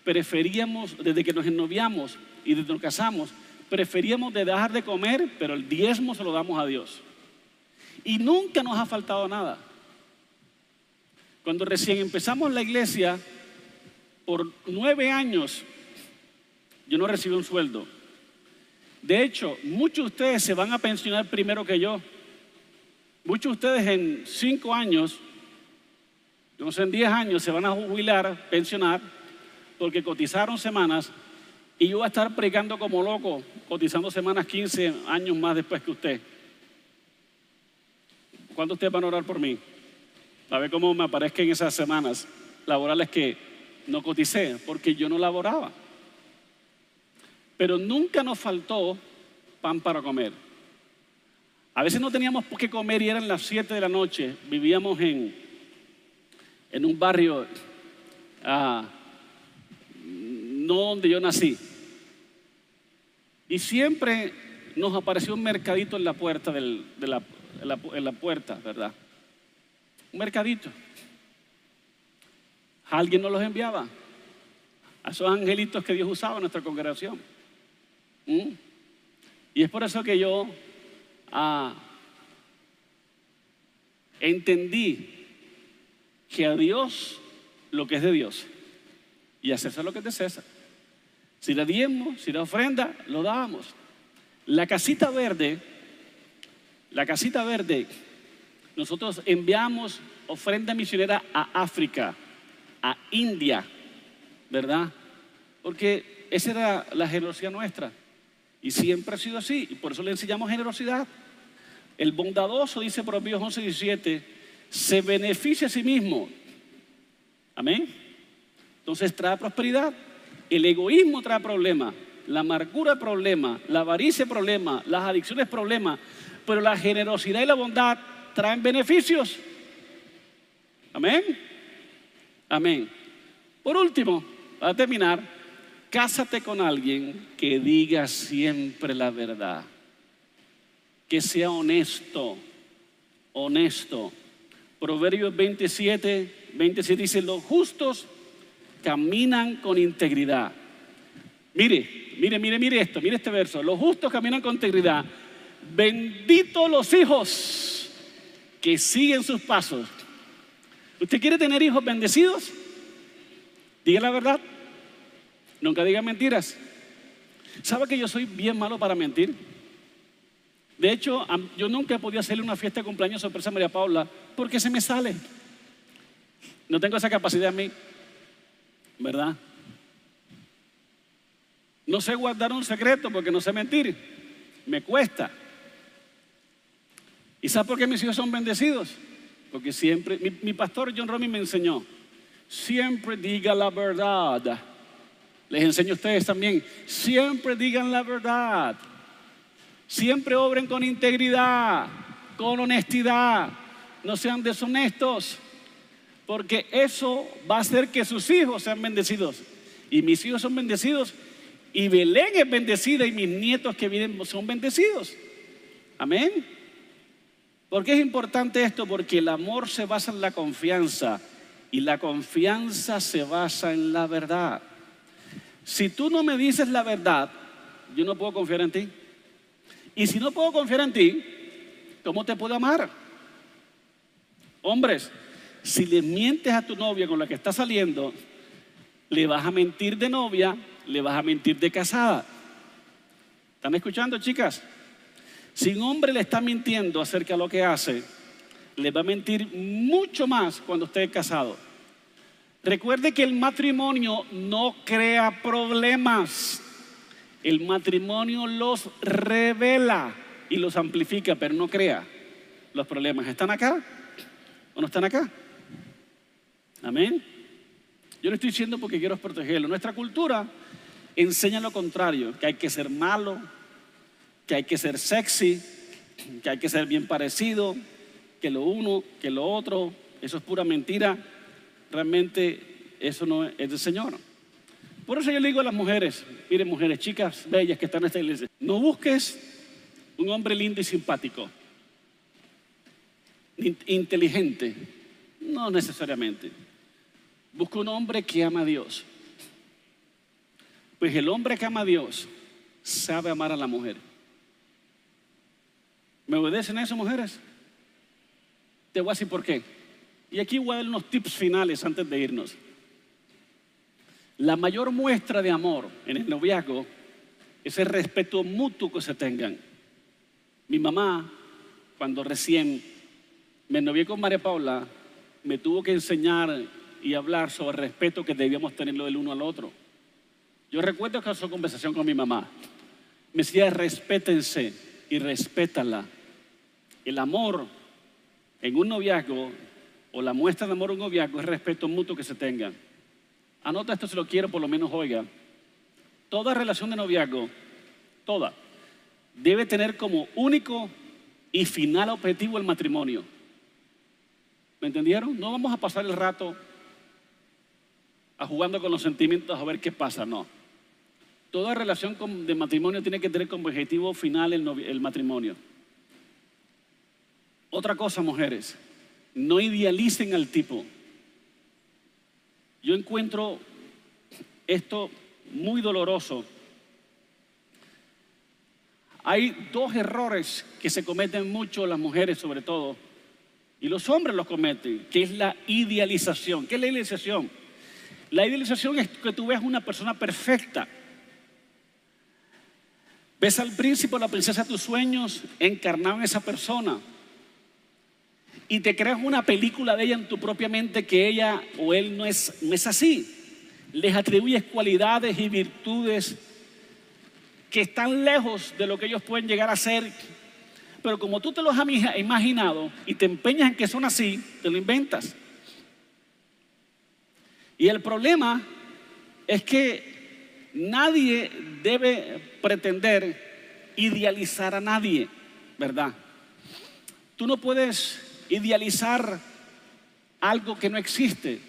preferíamos, desde que nos ennoviamos y desde que nos casamos, preferíamos de dejar de comer, pero el diezmo se lo damos a Dios. Y nunca nos ha faltado nada. Cuando recién empezamos la iglesia, por nueve años, yo no recibí un sueldo. De hecho, muchos de ustedes se van a pensionar primero que yo. Muchos de ustedes en cinco años, no sé, en diez años se van a jubilar, pensionar, porque cotizaron semanas y yo voy a estar predicando como loco, cotizando semanas 15 años más después que usted. ¿Cuándo ustedes van a orar por mí? A ver cómo me aparezca en esas semanas laborales que no coticé, porque yo no laboraba. Pero nunca nos faltó pan para comer. A veces no teníamos por qué comer y eran las 7 de la noche. Vivíamos en, en un barrio ah, no donde yo nací. Y siempre nos apareció un mercadito en la puerta de la, en la puerta, ¿verdad? un mercadito. Alguien nos los enviaba. A esos angelitos que Dios usaba en nuestra congregación. ¿Mm? Y es por eso que yo ah, entendí que a Dios lo que es de Dios y a César lo que es de César. Si le diezmo, si le ofrenda, lo dábamos. La casita verde, la casita verde nosotros enviamos ofrenda misionera a África, a India, ¿verdad? Porque esa era la generosidad nuestra. Y siempre ha sido así. Y por eso le enseñamos generosidad. El bondadoso, dice Proverbios 11, 17, se beneficia a sí mismo. Amén. Entonces trae prosperidad. El egoísmo trae problemas. La amargura problema. La avaricia problema. Las adicciones problema. Pero la generosidad y la bondad traen beneficios. Amén. Amén. Por último, para terminar, cásate con alguien que diga siempre la verdad. Que sea honesto. Honesto. Proverbios 27, 27 dice, los justos caminan con integridad. Mire, mire, mire, mire esto, mire este verso. Los justos caminan con integridad. Benditos los hijos que siguen sus pasos. ¿Usted quiere tener hijos bendecidos? Diga la verdad. Nunca diga mentiras. ¿Sabe que yo soy bien malo para mentir? De hecho, yo nunca he podido hacerle una fiesta de cumpleaños sorpresa a María Paula porque se me sale. No tengo esa capacidad en mí, ¿verdad? No sé guardar un secreto porque no sé mentir. Me cuesta. ¿Y sabe por qué mis hijos son bendecidos? Porque siempre, mi, pastor John Romy me enseñó, siempre diga la verdad. Les enseño a ustedes también, siempre digan la verdad. Siempre obren con integridad, con honestidad. No sean deshonestos, porque eso va a hacer que sus hijos sean bendecidos. Y mis hijos son bendecidos, y Belén es bendecida, y mis nietos que vienen son bendecidos. Amén. ¿Por qué es importante esto? Porque el amor se basa en la confianza y la confianza se basa en la verdad. Si tú no me dices la verdad, yo no puedo confiar en ti. Y si no puedo confiar en ti, ¿cómo te puedo amar? Hombres, si le mientes a tu novia con la que estás saliendo, le vas a mentir de novia, le vas a mentir de casada. ¿Están escuchando, chicas? Si un hombre le está mintiendo acerca de lo que hace, le va a mentir mucho más cuando esté casado. Recuerde que el matrimonio no crea problemas. El matrimonio los revela y los amplifica, pero no crea los problemas. ¿Están acá o no están acá? Amén. Yo lo estoy diciendo porque quiero protegerlo. Nuestra cultura enseña lo contrario, que hay que ser malo, que hay que ser sexy, que hay que ser bien parecido, que lo uno, que lo otro, eso es pura mentira. Realmente eso no es del Señor. Por eso yo le digo a las mujeres, miren mujeres, chicas bellas que están en esta iglesia, no busques un hombre lindo y simpático, inteligente, no necesariamente. Busca un hombre que ama a Dios. Pues el hombre que ama a Dios sabe amar a la mujer. ¿Me obedecen a eso, mujeres? Te voy a decir por qué. Y aquí voy a dar unos tips finales antes de irnos. La mayor muestra de amor en el noviazgo es el respeto mutuo que se tengan. Mi mamá, cuando recién me novié con María Paula, me tuvo que enseñar y hablar sobre el respeto que debíamos tenerlo del uno al otro. Yo recuerdo que su conversación con mi mamá. Me decía, respétense y respétala. El amor en un noviazgo o la muestra de amor en un noviazgo es respeto mutuo que se tengan. Anota esto si lo quiero, por lo menos oiga. Toda relación de noviazgo, toda, debe tener como único y final objetivo el matrimonio. ¿Me entendieron? No vamos a pasar el rato jugando con los sentimientos a ver qué pasa, no. Toda relación de matrimonio tiene que tener como objetivo final el, el matrimonio. Otra cosa, mujeres, no idealicen al tipo. Yo encuentro esto muy doloroso. Hay dos errores que se cometen mucho las mujeres sobre todo, y los hombres los cometen, que es la idealización. ¿Qué es la idealización? La idealización es que tú ves una persona perfecta. Ves al príncipe o la princesa de tus sueños encarnado en esa persona y te creas una película de ella en tu propia mente que ella o él no es, no es así. Les atribuyes cualidades y virtudes que están lejos de lo que ellos pueden llegar a ser. Pero como tú te los has imaginado y te empeñas en que son así, te lo inventas. Y el problema es que nadie debe pretender idealizar a nadie, ¿verdad? Tú no puedes idealizar algo que no existe.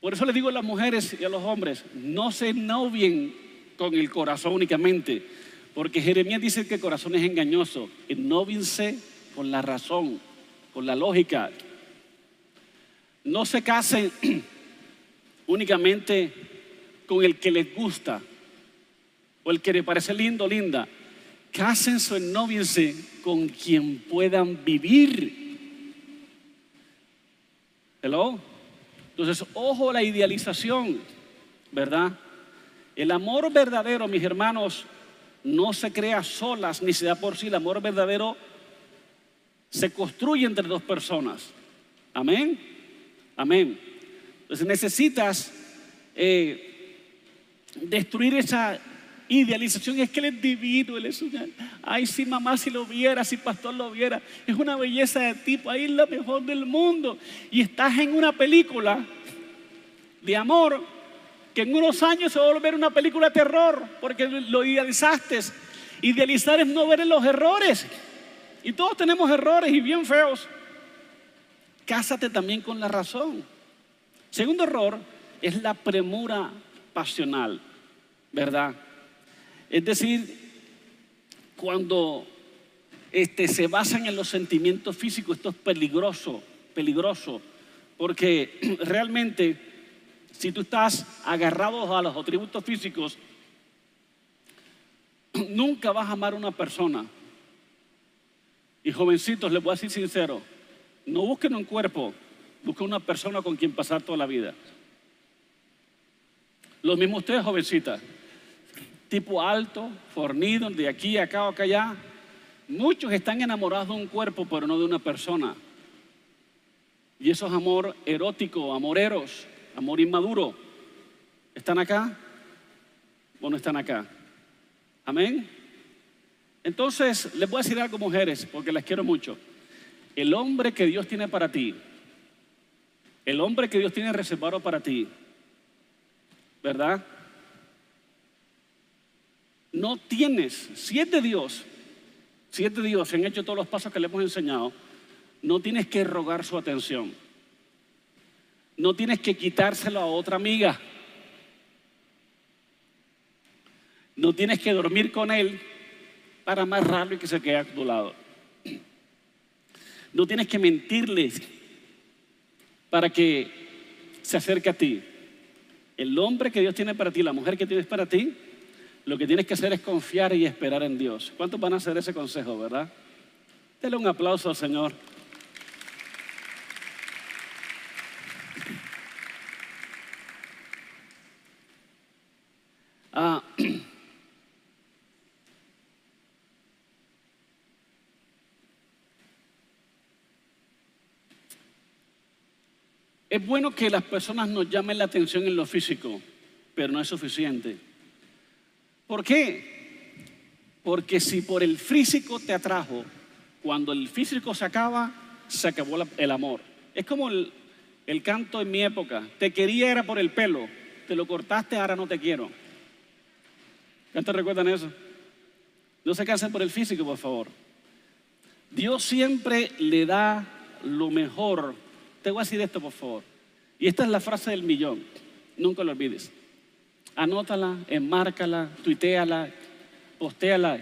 Por eso les digo a las mujeres y a los hombres, no se novien con el corazón únicamente, porque Jeremías dice que el corazón es engañoso. Noviense con la razón, con la lógica. No se casen únicamente con el que les gusta o el que les parece lindo, linda. Cásense, noviense con quien puedan vivir. Hello. Entonces, ojo a la idealización, ¿verdad? El amor verdadero, mis hermanos, no se crea solas ni se da por sí. El amor verdadero se construye entre dos personas. Amén. Amén. Entonces necesitas eh, destruir esa idealización es que él es divino, él es una... Ay, si mamá si lo viera, si pastor lo viera, es una belleza de tipo, ahí es la mejor del mundo. Y estás en una película de amor que en unos años se va a volver una película de terror, porque lo idealizaste. Idealizar es no ver los errores. Y todos tenemos errores y bien feos. Cásate también con la razón. Segundo error es la premura pasional, ¿verdad? Es decir, cuando este, se basan en los sentimientos físicos, esto es peligroso, peligroso, porque realmente si tú estás agarrado a los atributos físicos, nunca vas a amar a una persona. Y jovencitos, les voy a decir sincero, no busquen un cuerpo, busquen una persona con quien pasar toda la vida. Lo mismo ustedes, jovencitas tipo alto, fornido, de aquí, acá o acá allá. Muchos están enamorados de un cuerpo, pero no de una persona. Y eso es amor erótico, amoreros, amor inmaduro. ¿Están acá o no están acá? Amén. Entonces, les voy a decir algo, mujeres, porque las quiero mucho. El hombre que Dios tiene para ti, el hombre que Dios tiene reservado para ti, ¿verdad? no tienes, si es de Dios, siete Dios se han hecho todos los pasos que le hemos enseñado, no tienes que rogar su atención. No tienes que quitárselo a otra amiga. No tienes que dormir con él para amarrarlo y que se quede a tu lado. No tienes que mentirle para que se acerque a ti. El hombre que Dios tiene para ti, la mujer que tienes para ti, lo que tienes que hacer es confiar y esperar en Dios. ¿Cuántos van a hacer ese consejo, verdad? Dele un aplauso al Señor. Ah, es bueno que las personas nos llamen la atención en lo físico, pero no es suficiente. ¿Por qué? Porque si por el físico te atrajo, cuando el físico se acaba, se acabó el amor. Es como el, canto en mi época. Te quería era por el pelo, te lo cortaste, ahora no te quiero. ¿Cuántos recuerdan eso? No se cansen por el físico, por favor. Dios siempre le da lo mejor. Te voy a decir esto, por favor. Y esta es la frase del millón. Nunca lo olvides. Anótala, enmárcala, tuiteala, postéala.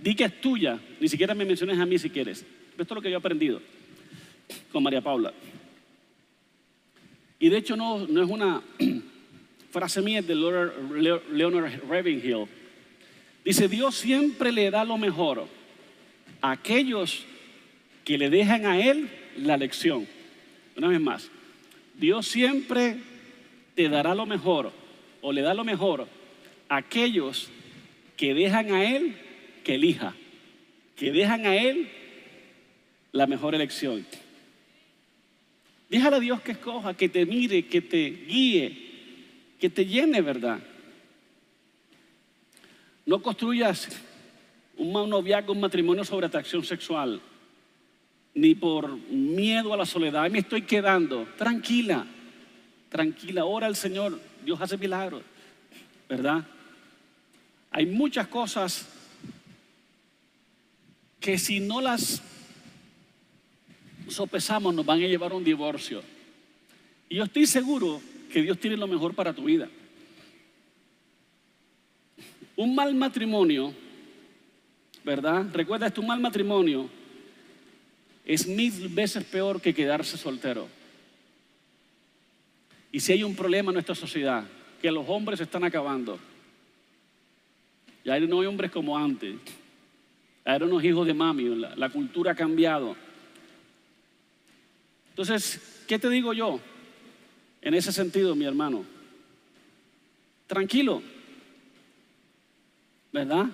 Di que es tuya. Ni siquiera me menciones a mí si quieres. Esto es lo que yo he aprendido con María Paula. Y de hecho no, no es una frase mía de Leonard Ravenhill. Dice, Dios siempre le da lo mejor a aquellos que le dejan a Él la lección. Una vez más, Dios siempre te dará lo mejor o le da lo mejor a aquellos que dejan a Él que elija, que dejan a Él la mejor elección. Déjale a Dios que escoja, que te mire, que te guíe, que te llene, ¿verdad? No construyas un noviazgo, un matrimonio sobre atracción sexual, ni por miedo a la soledad. me estoy quedando. Tranquila, tranquila. Ora al Señor. Dios hace milagros, ¿verdad? Hay muchas cosas que si no las sopesamos nos van a llevar a un divorcio. Y yo estoy seguro que Dios tiene lo mejor para tu vida. Un mal matrimonio, ¿verdad? Recuerda esto, un mal matrimonio es mil veces peor que quedarse soltero. Y si hay un problema en nuestra sociedad, que los hombres se están acabando, ya no hay hombres como antes, hay unos hijos de mami, la, la cultura ha cambiado. Entonces, ¿qué te digo yo? en ese sentido, mi hermano. Tranquilo, ¿verdad?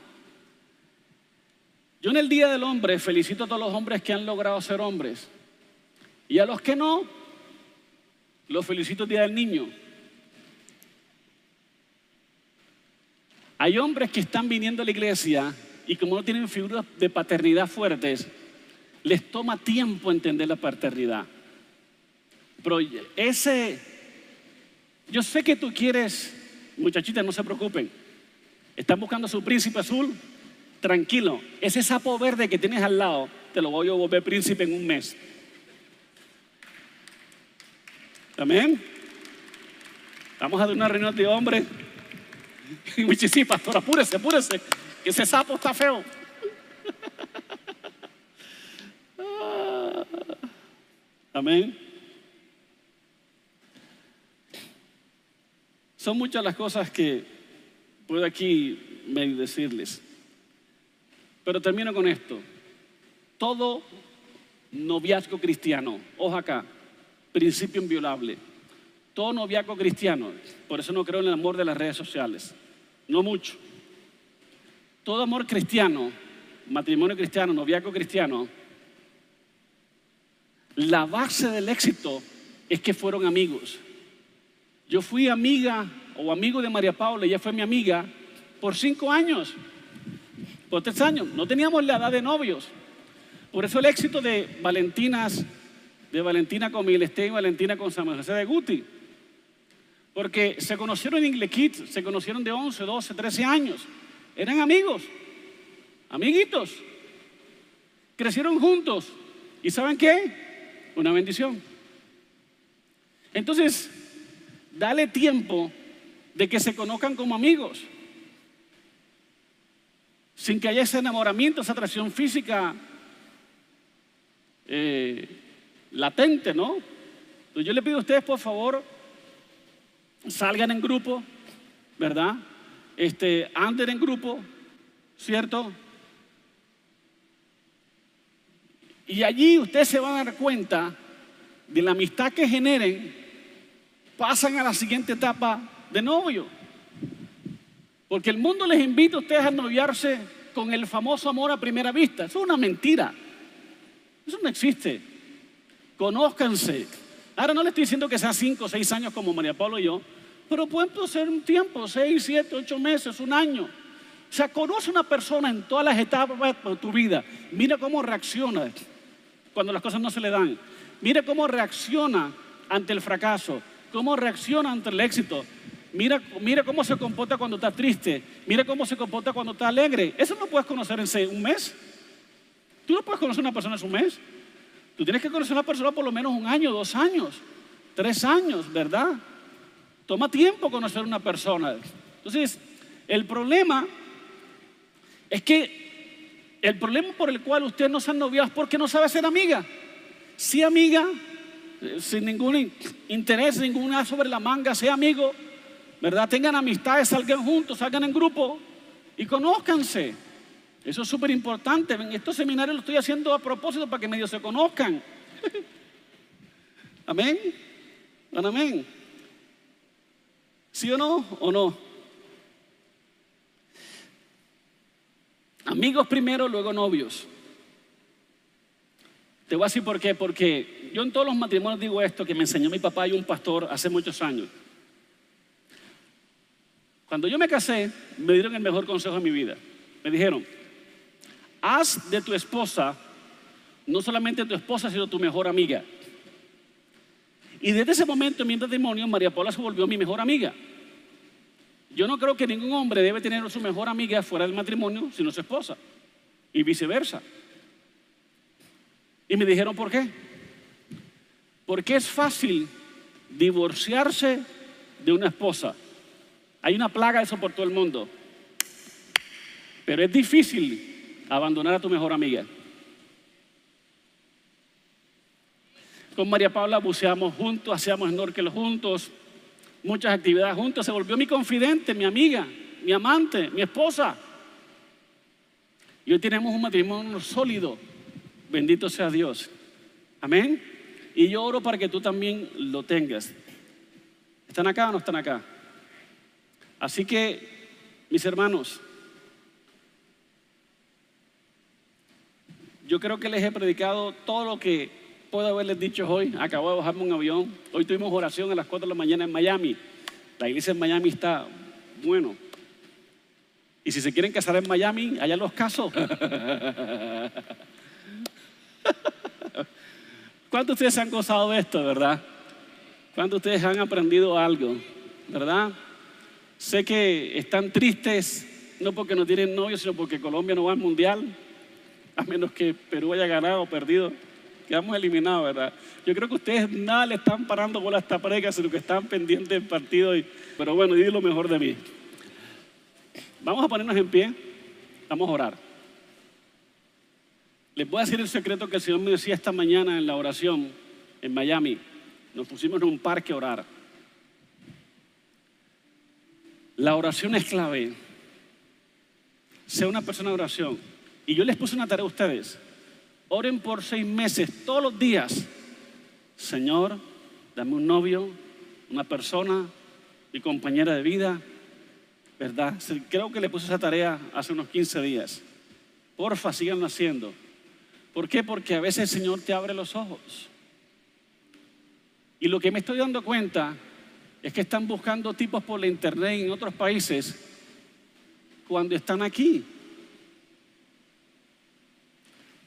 Yo en el Día del Hombre felicito a todos los hombres que han logrado ser hombres. Y a los que no, los felicito el Día del Niño. Hay hombres que están viniendo a la iglesia y como no tienen figuras de paternidad fuertes, les toma tiempo entender la paternidad. Pero ese yo sé que tú quieres, muchachitas, no se preocupen. Están buscando a su príncipe azul. Tranquilo, ese sapo verde que tienes al lado, te lo voy a volver príncipe en un mes. Amén. Vamos a dar una reunión de hombres. Y muchísimas, pastor, apúrese, apúrese, que ese sapo está feo. Amén. Son muchas las cosas que puedo aquí decirles. Pero termino con esto. Todo noviazgo cristiano, ojo acá, principio inviolable. Todo noviazgo cristiano, por eso no creo en el amor de las redes sociales, no mucho. Todo amor cristiano, matrimonio cristiano, noviazgo cristiano, la base del éxito es que fueron amigos. Yo fui amiga o amigo de María Paula, ella fue mi amiga por cinco años, por tres años. No teníamos la edad de novios. Por eso el éxito de Valentinas, de Valentina con Miguel y Valentina con Samuel José de Guti. Porque se conocieron en Inglequit, se conocieron de 11, 12, 13 años. Eran amigos, amiguitos. crecieron juntos. ¿Y saben qué? Una bendición. Entonces, dale tiempo de que se conozcan como amigos, sin que haya ese enamoramiento, esa atracción física eh, latente, ¿no? Entonces yo le pido a ustedes, por favor, salgan en grupo, ¿verdad? Este, anden en grupo, ¿cierto? Y allí ustedes se van a dar cuenta de la amistad que generen, pasan a la siguiente etapa de novio. Porque el mundo les invita a ustedes a noviarse con el famoso amor a primera vista. Eso es una mentira. Eso no existe. Conózcanse. Ahora no le estoy diciendo que sea cinco o seis años como María Pablo y yo, pero pueden ser un tiempo, seis, siete, ocho meses, un año. O sea, conoce una persona en todas las etapas de tu vida. Mira cómo reacciona cuando las cosas no se le dan. Mira cómo reacciona ante el fracaso, cómo reacciona ante el éxito. Mira, mira cómo se comporta cuando está triste. Mira cómo se comporta cuando está alegre. Eso no puedes conocer en un mes. Tú no puedes conocer a una persona en un mes. Tú tienes que conocer a una persona por lo menos un año, dos años, tres años, ¿verdad? Toma tiempo conocer a una persona. Entonces, el problema es que el problema por el cual usted no se han noviado es porque no sabe ser amiga. Si amiga, eh, sin ningún interés, ninguna sobre la manga, sea amigo, ¿verdad? Tengan amistades, salgan juntos, salgan en grupo y conózcanse. Eso es súper importante. Estos seminarios lo estoy haciendo a propósito para que medio se conozcan. amén. amén. ¿Sí o no? ¿O no? Amigos primero, luego novios. Te voy a decir por qué. Porque yo en todos los matrimonios digo esto que me enseñó mi papá y un pastor hace muchos años. Cuando yo me casé, me dieron el mejor consejo de mi vida. Me dijeron, haz de tu esposa no solamente tu esposa, sino tu mejor amiga. Y desde ese momento en mi María Paula se volvió mi mejor amiga. Yo no creo que ningún hombre debe tener su mejor amiga fuera del matrimonio, sino su esposa. Y viceversa. Y me dijeron, ¿por qué? Porque es fácil divorciarse de una esposa. Hay una plaga de eso por todo el mundo. Pero es difícil abandonar a tu mejor amiga. Con María Paula buceamos juntos, hacíamos snorkel juntos, muchas actividades juntos. Se volvió mi confidente, mi amiga, mi amante, mi esposa. Y hoy tenemos un matrimonio sólido. Bendito sea Dios. Amén. Y yo oro para que tú también lo tengas. ¿Están acá o no están acá? Así que, mis hermanos, yo creo que les he predicado todo lo que puedo haberles dicho hoy. Acabo de bajarme un avión. Hoy tuvimos oración a las 4 de la mañana en Miami. La iglesia en Miami está bueno. Y si se quieren casar en Miami, allá los casos. ¿Cuántos de ustedes han gozado de esto, verdad? ¿Cuántos de ustedes han aprendido algo, verdad? Sé que están tristes, no porque no tienen novio, sino porque Colombia no va al mundial, a menos que Perú haya ganado o perdido. Quedamos eliminados, ¿verdad? Yo creo que ustedes nada le están parando con esta prega, sino que están pendientes del partido. pero bueno, di lo mejor de mí. Vamos a ponernos en pie, vamos a orar. Les voy a decir el secreto que el Señor me decía esta mañana en la oración en Miami. Nos pusimos en un parque a orar. La oración es clave. Sea una persona de oración. Y yo les puse una tarea a ustedes. Oren por seis meses, todos los días. Señor, dame un novio, una persona, mi compañera de vida. ¿Verdad? Creo que le puse esa tarea hace unos 15 días. Porfa, síganlo haciendo. ¿Por qué? Porque a veces el Señor te abre los ojos. Y lo que me estoy dando cuenta es que están buscando tipos por la internet en otros países cuando están aquí.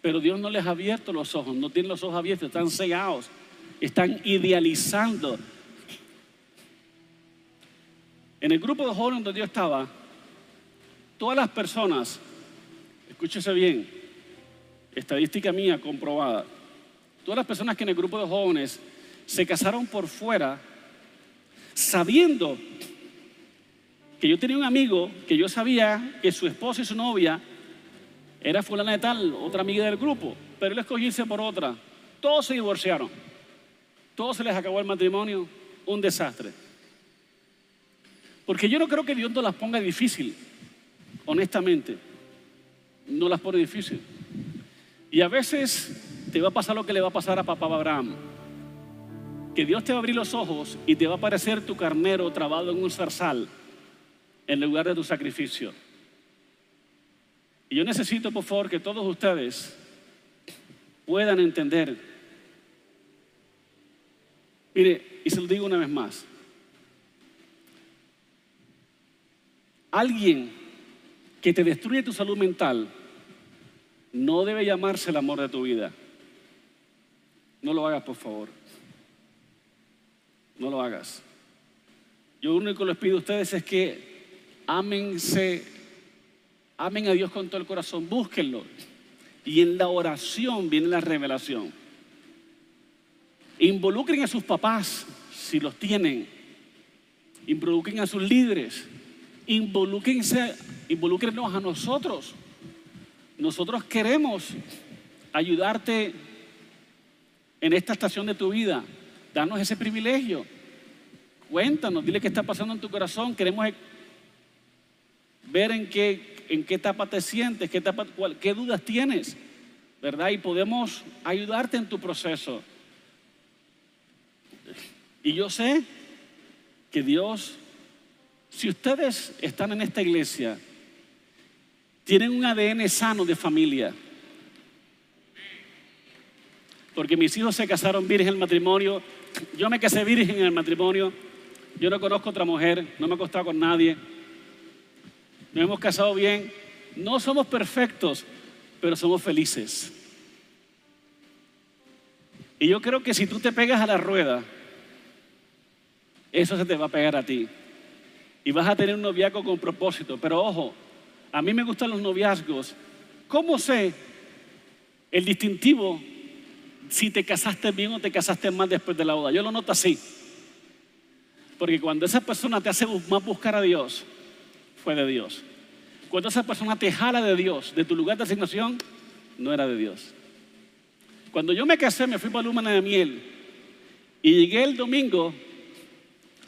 Pero Dios no les ha abierto los ojos, no tienen los ojos abiertos, están cegados, están idealizando. En el grupo de jóvenes donde yo estaba, todas las personas, escúchese bien, estadística mía comprobada, todas las personas que en el grupo de jóvenes se casaron por fuera, sabiendo que yo tenía un amigo que yo sabía que su esposa y su novia era fulana de tal, otra amiga del grupo, pero él escogió por otra. Todos se divorciaron. Todos se les acabó el matrimonio. Un desastre. Porque yo no creo que Dios no las ponga difícil, honestamente. No las pone difícil. Y a veces te va a pasar lo que le va a pasar a papá Abraham. Que Dios te va a abrir los ojos y te va a aparecer tu carnero trabado en un zarzal en lugar de tu sacrificio. Y yo necesito, por favor, que todos ustedes puedan entender. Mire, y se lo digo una vez más. Alguien que te destruye tu salud mental no debe llamarse el amor de tu vida. No lo hagas, por favor. No lo hagas. Yo lo único que les pido a ustedes es que ámense, amen a Dios con todo el corazón, búsquenlo. Y en la oración viene la revelación. Involucren a sus papás, si los tienen. Involucren a sus líderes. Involúquense, involúcrenos a nosotros. Nosotros queremos ayudarte en esta estación de tu vida. Danos ese privilegio. Cuéntanos, dile qué está pasando en tu corazón. Queremos ver en qué, en qué etapa te sientes, qué, etapa, qué dudas tienes, ¿verdad? Y podemos ayudarte en tu proceso. Y yo sé que Dios, si ustedes están en esta iglesia, tienen un ADN sano de familia. Porque mis hijos se casaron virgen en el matrimonio, yo me casé virgen en el matrimonio, yo no conozco otra mujer, no me he acostado con nadie nos hemos casado bien. No somos perfectos, pero somos felices. Y yo creo que si tú te pegas a la rueda, eso se te va a pegar a ti. Y vas a tener un noviazgo con propósito. Pero ojo, a mí me gustan los noviazgos. ¿Cómo sé el distintivo si te casaste bien o te casaste mal después de la boda? Yo lo noto así. Porque cuando esa persona te hace más buscar a Dios, fue de Dios. Cuando esa persona te jala de Dios, de tu lugar de asignación, no era de Dios. Cuando yo me casé, me fui para Lúmana de Miel y llegué el domingo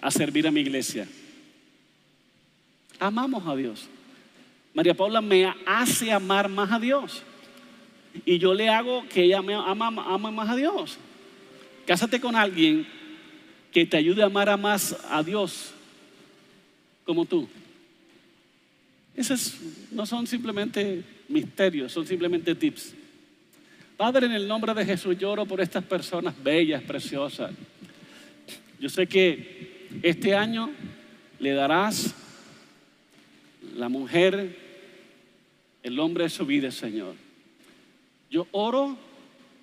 a servir a mi iglesia. Amamos a Dios. María Paula me hace amar más a Dios. Y yo le hago que ella me ama, ama más a Dios. Cásate con alguien que te ayude a amar a más a Dios como tú. Esos no son simplemente misterios, son simplemente tips. Padre, en el nombre de Jesús lloro por estas personas bellas, preciosas. Yo sé que este año le darás la mujer, el hombre de su vida, Señor. Yo oro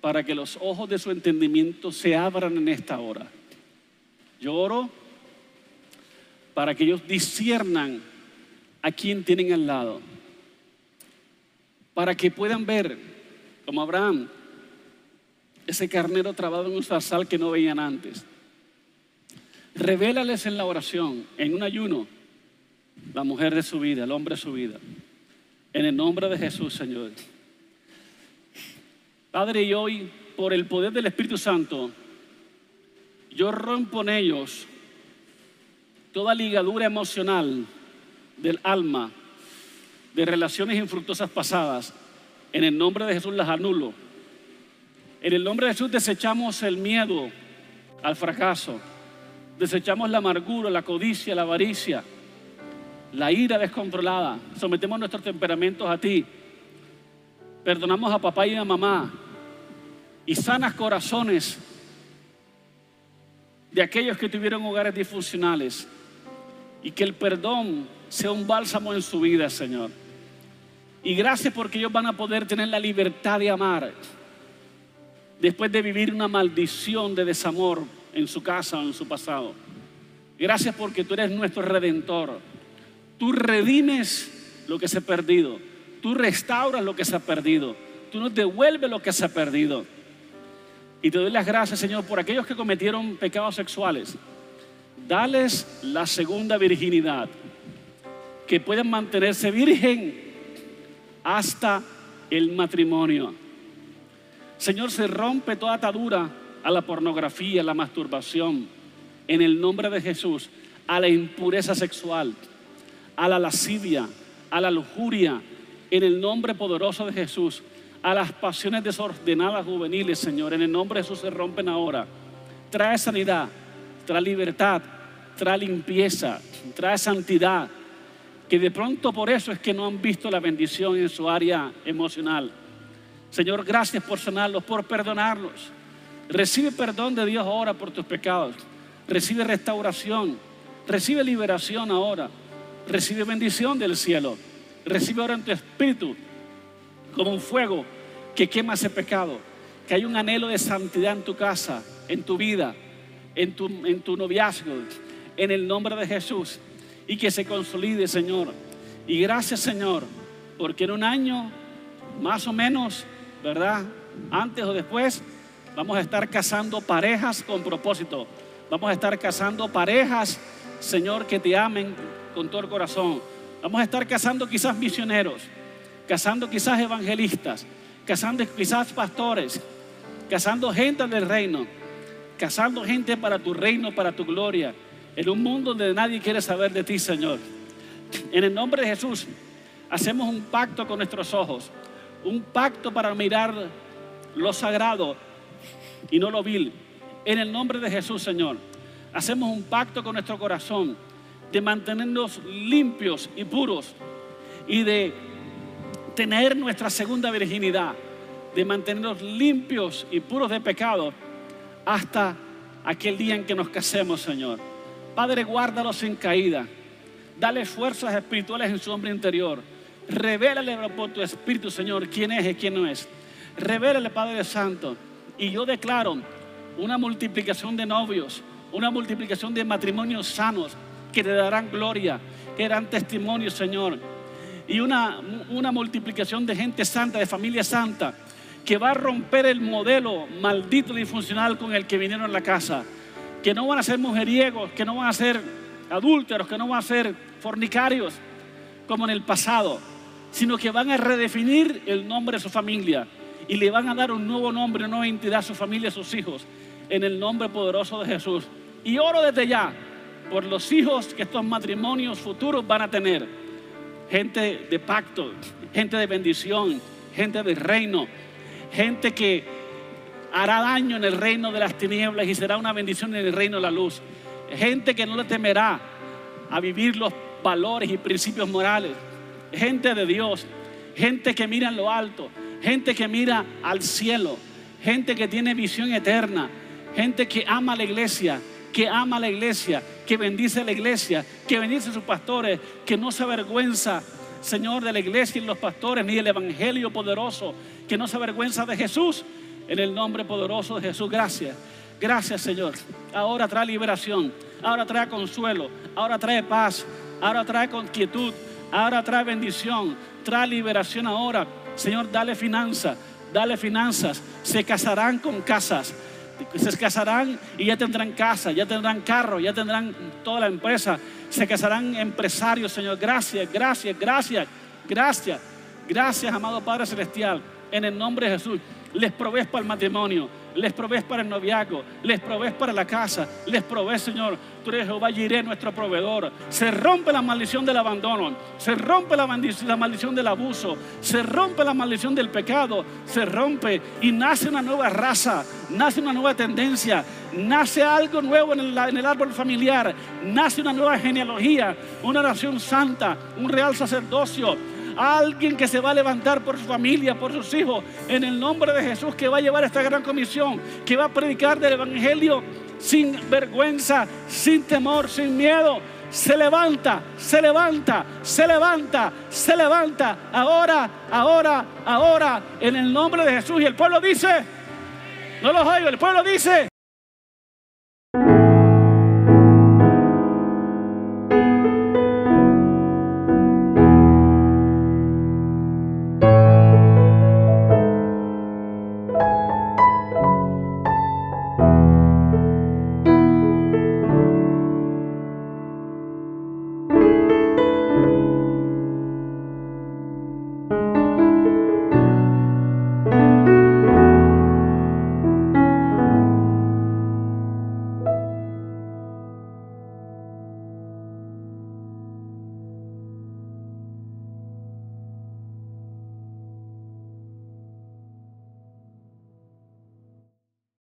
para que los ojos de su entendimiento se abran en esta hora. Yo oro para que ellos disciernan a quien tienen al lado. Para que puedan ver, como Abraham, ese carnero trabado en un zarzal que no veían antes. Revélales en la oración, en un ayuno, la mujer de su vida, el hombre de su vida. En el nombre de Jesús, Señor. Padre, y hoy, por el poder del Espíritu Santo, yo rompo en ellos toda ligadura emocional del alma, de relaciones infructuosas pasadas, en el nombre de Jesús las anulo. En el nombre de Jesús desechamos el miedo al fracaso, desechamos la amargura, la codicia, la avaricia, la ira descontrolada, sometemos nuestros temperamentos a ti, perdonamos a papá y a mamá y sanas corazones de aquellos que tuvieron hogares disfuncionales y que el perdón sea un bálsamo en su vida, Señor. Y gracias porque ellos van a poder tener la libertad de amar después de vivir una maldición de desamor en su casa o en su pasado. Gracias porque tú eres nuestro redentor. Tú redimes lo que se ha perdido. Tú restauras lo que se ha perdido. tú nos devuelves lo que se ha perdido. Y te doy las gracias, Señor, por aquellos que cometieron pecados sexuales. Dales la segunda virginidad, que puedan mantenerse virgen hasta el matrimonio. Señor, se rompe toda atadura a la pornografía, a la masturbación, en el nombre de Jesús, a la impureza sexual, a la lascivia, a la lujuria, en el nombre poderoso de Jesús, a las pasiones desordenadas juveniles, Señor, en el nombre de Jesús se rompen ahora. Trae sanidad, trae libertad, trae limpieza, trae santidad, que de pronto por eso es que no han visto la bendición en su área emocional. Señor, gracias por sanarlos, por perdonarlos. Recibe perdón de Dios ahora por tus pecados. Recibe restauración. Recibe liberación ahora. Recibe bendición del cielo. Recibe ahora en tu espíritu como un fuego que quema ese pecado. Que hay un anhelo de santidad en tu casa, en tu vida, en tu, en tu noviazgo, en el nombre de Jesús. Y que se consolide, Señor. Y gracias, Señor, porque en un año, más o menos, ¿verdad? Antes o después, vamos a estar casando parejas con propósito. Vamos a estar casando parejas, Señor, que te amen con todo el corazón. Vamos a estar casando quizás misioneros, casando quizás evangelistas, casando quizás pastores, casando gente del reino, casando gente para tu reino, para tu gloria, en un mundo donde nadie quiere saber de ti, Señor. En el nombre de Jesús, hacemos un pacto con nuestros ojos, un pacto para mirar lo sagrado y no lo vil. En el nombre de Jesús, Señor, hacemos un pacto con nuestro corazón de mantenernos limpios y puros y de tener nuestra segunda virginidad, de mantenernos limpios y puros de pecado hasta aquel día en que nos casemos, Señor. Padre, guárdalos sin caída. Dale fuerzas espirituales en su hombre interior. Revélale por tu espíritu, Señor, quién es y quién no es. Revélale, Padre Santo. Y yo declaro una multiplicación de novios, una multiplicación de matrimonios sanos que te darán gloria, que darán testimonio, Señor. Y una, una multiplicación de gente santa, de familia santa, que va a romper el modelo maldito y funcional con el que vinieron a la casa. Que no van a ser mujeriegos, que no van a ser adúlteros, que no van a ser fornicarios como en el pasado, sino que van a redefinir el nombre de su familia y le van a dar un nuevo nombre, una nueva entidad a su familia, a sus hijos, en el nombre poderoso de Jesús. Y oro desde ya por los hijos que estos matrimonios futuros van a tener. Gente de pacto, gente de bendición, gente del reino, gente que hará daño en el reino de las tinieblas y será una bendición en el reino de la luz. Gente que no le temerá a vivir los valores y principios morales. Gente de Dios, gente que mira en lo alto, gente que mira al cielo, gente que tiene visión eterna, gente que ama a la iglesia, que ama a la iglesia, que bendice a la iglesia, que bendice a sus pastores, que no se avergüenza, Señor, de la iglesia y los pastores, ni del evangelio poderoso, que no se avergüenza de Jesús. En el nombre poderoso de Jesús, gracias. Gracias, Señor. Ahora trae liberación, ahora trae consuelo, ahora trae paz, ahora trae quietud, ahora trae bendición, trae liberación ahora. Señor, dale finanzas, dale finanzas. Se casarán con casas. Se casarán y ya tendrán casa, ya tendrán carro, ya tendrán toda la empresa. Se casarán empresarios, Señor. Gracias, gracias, gracias, gracias. Gracias, amado Padre Celestial. En el nombre de Jesús. Les provees para el matrimonio les provees para el noviazgo, les provees para la casa, les provees, Señor. Tú eres Jehová Jireh, nuestro proveedor. Se rompe la maldición del abandono, se rompe la maldición, del abuso, se rompe la maldición del pecado, se rompe y nace una nueva raza, nace una nueva tendencia, nace algo nuevo en el árbol familiar, nace una nueva genealogía, una nación santa, un real sacerdocio alguien que se va a levantar por su familia, por sus hijos, en el nombre de Jesús, que va a llevar esta gran comisión, que va a predicar del Evangelio sin vergüenza, sin temor, sin miedo. Se levanta, se levanta, se levanta, se levanta. Ahora, ahora, ahora, en el nombre de Jesús. Y el pueblo dice, no los oigo, el pueblo dice.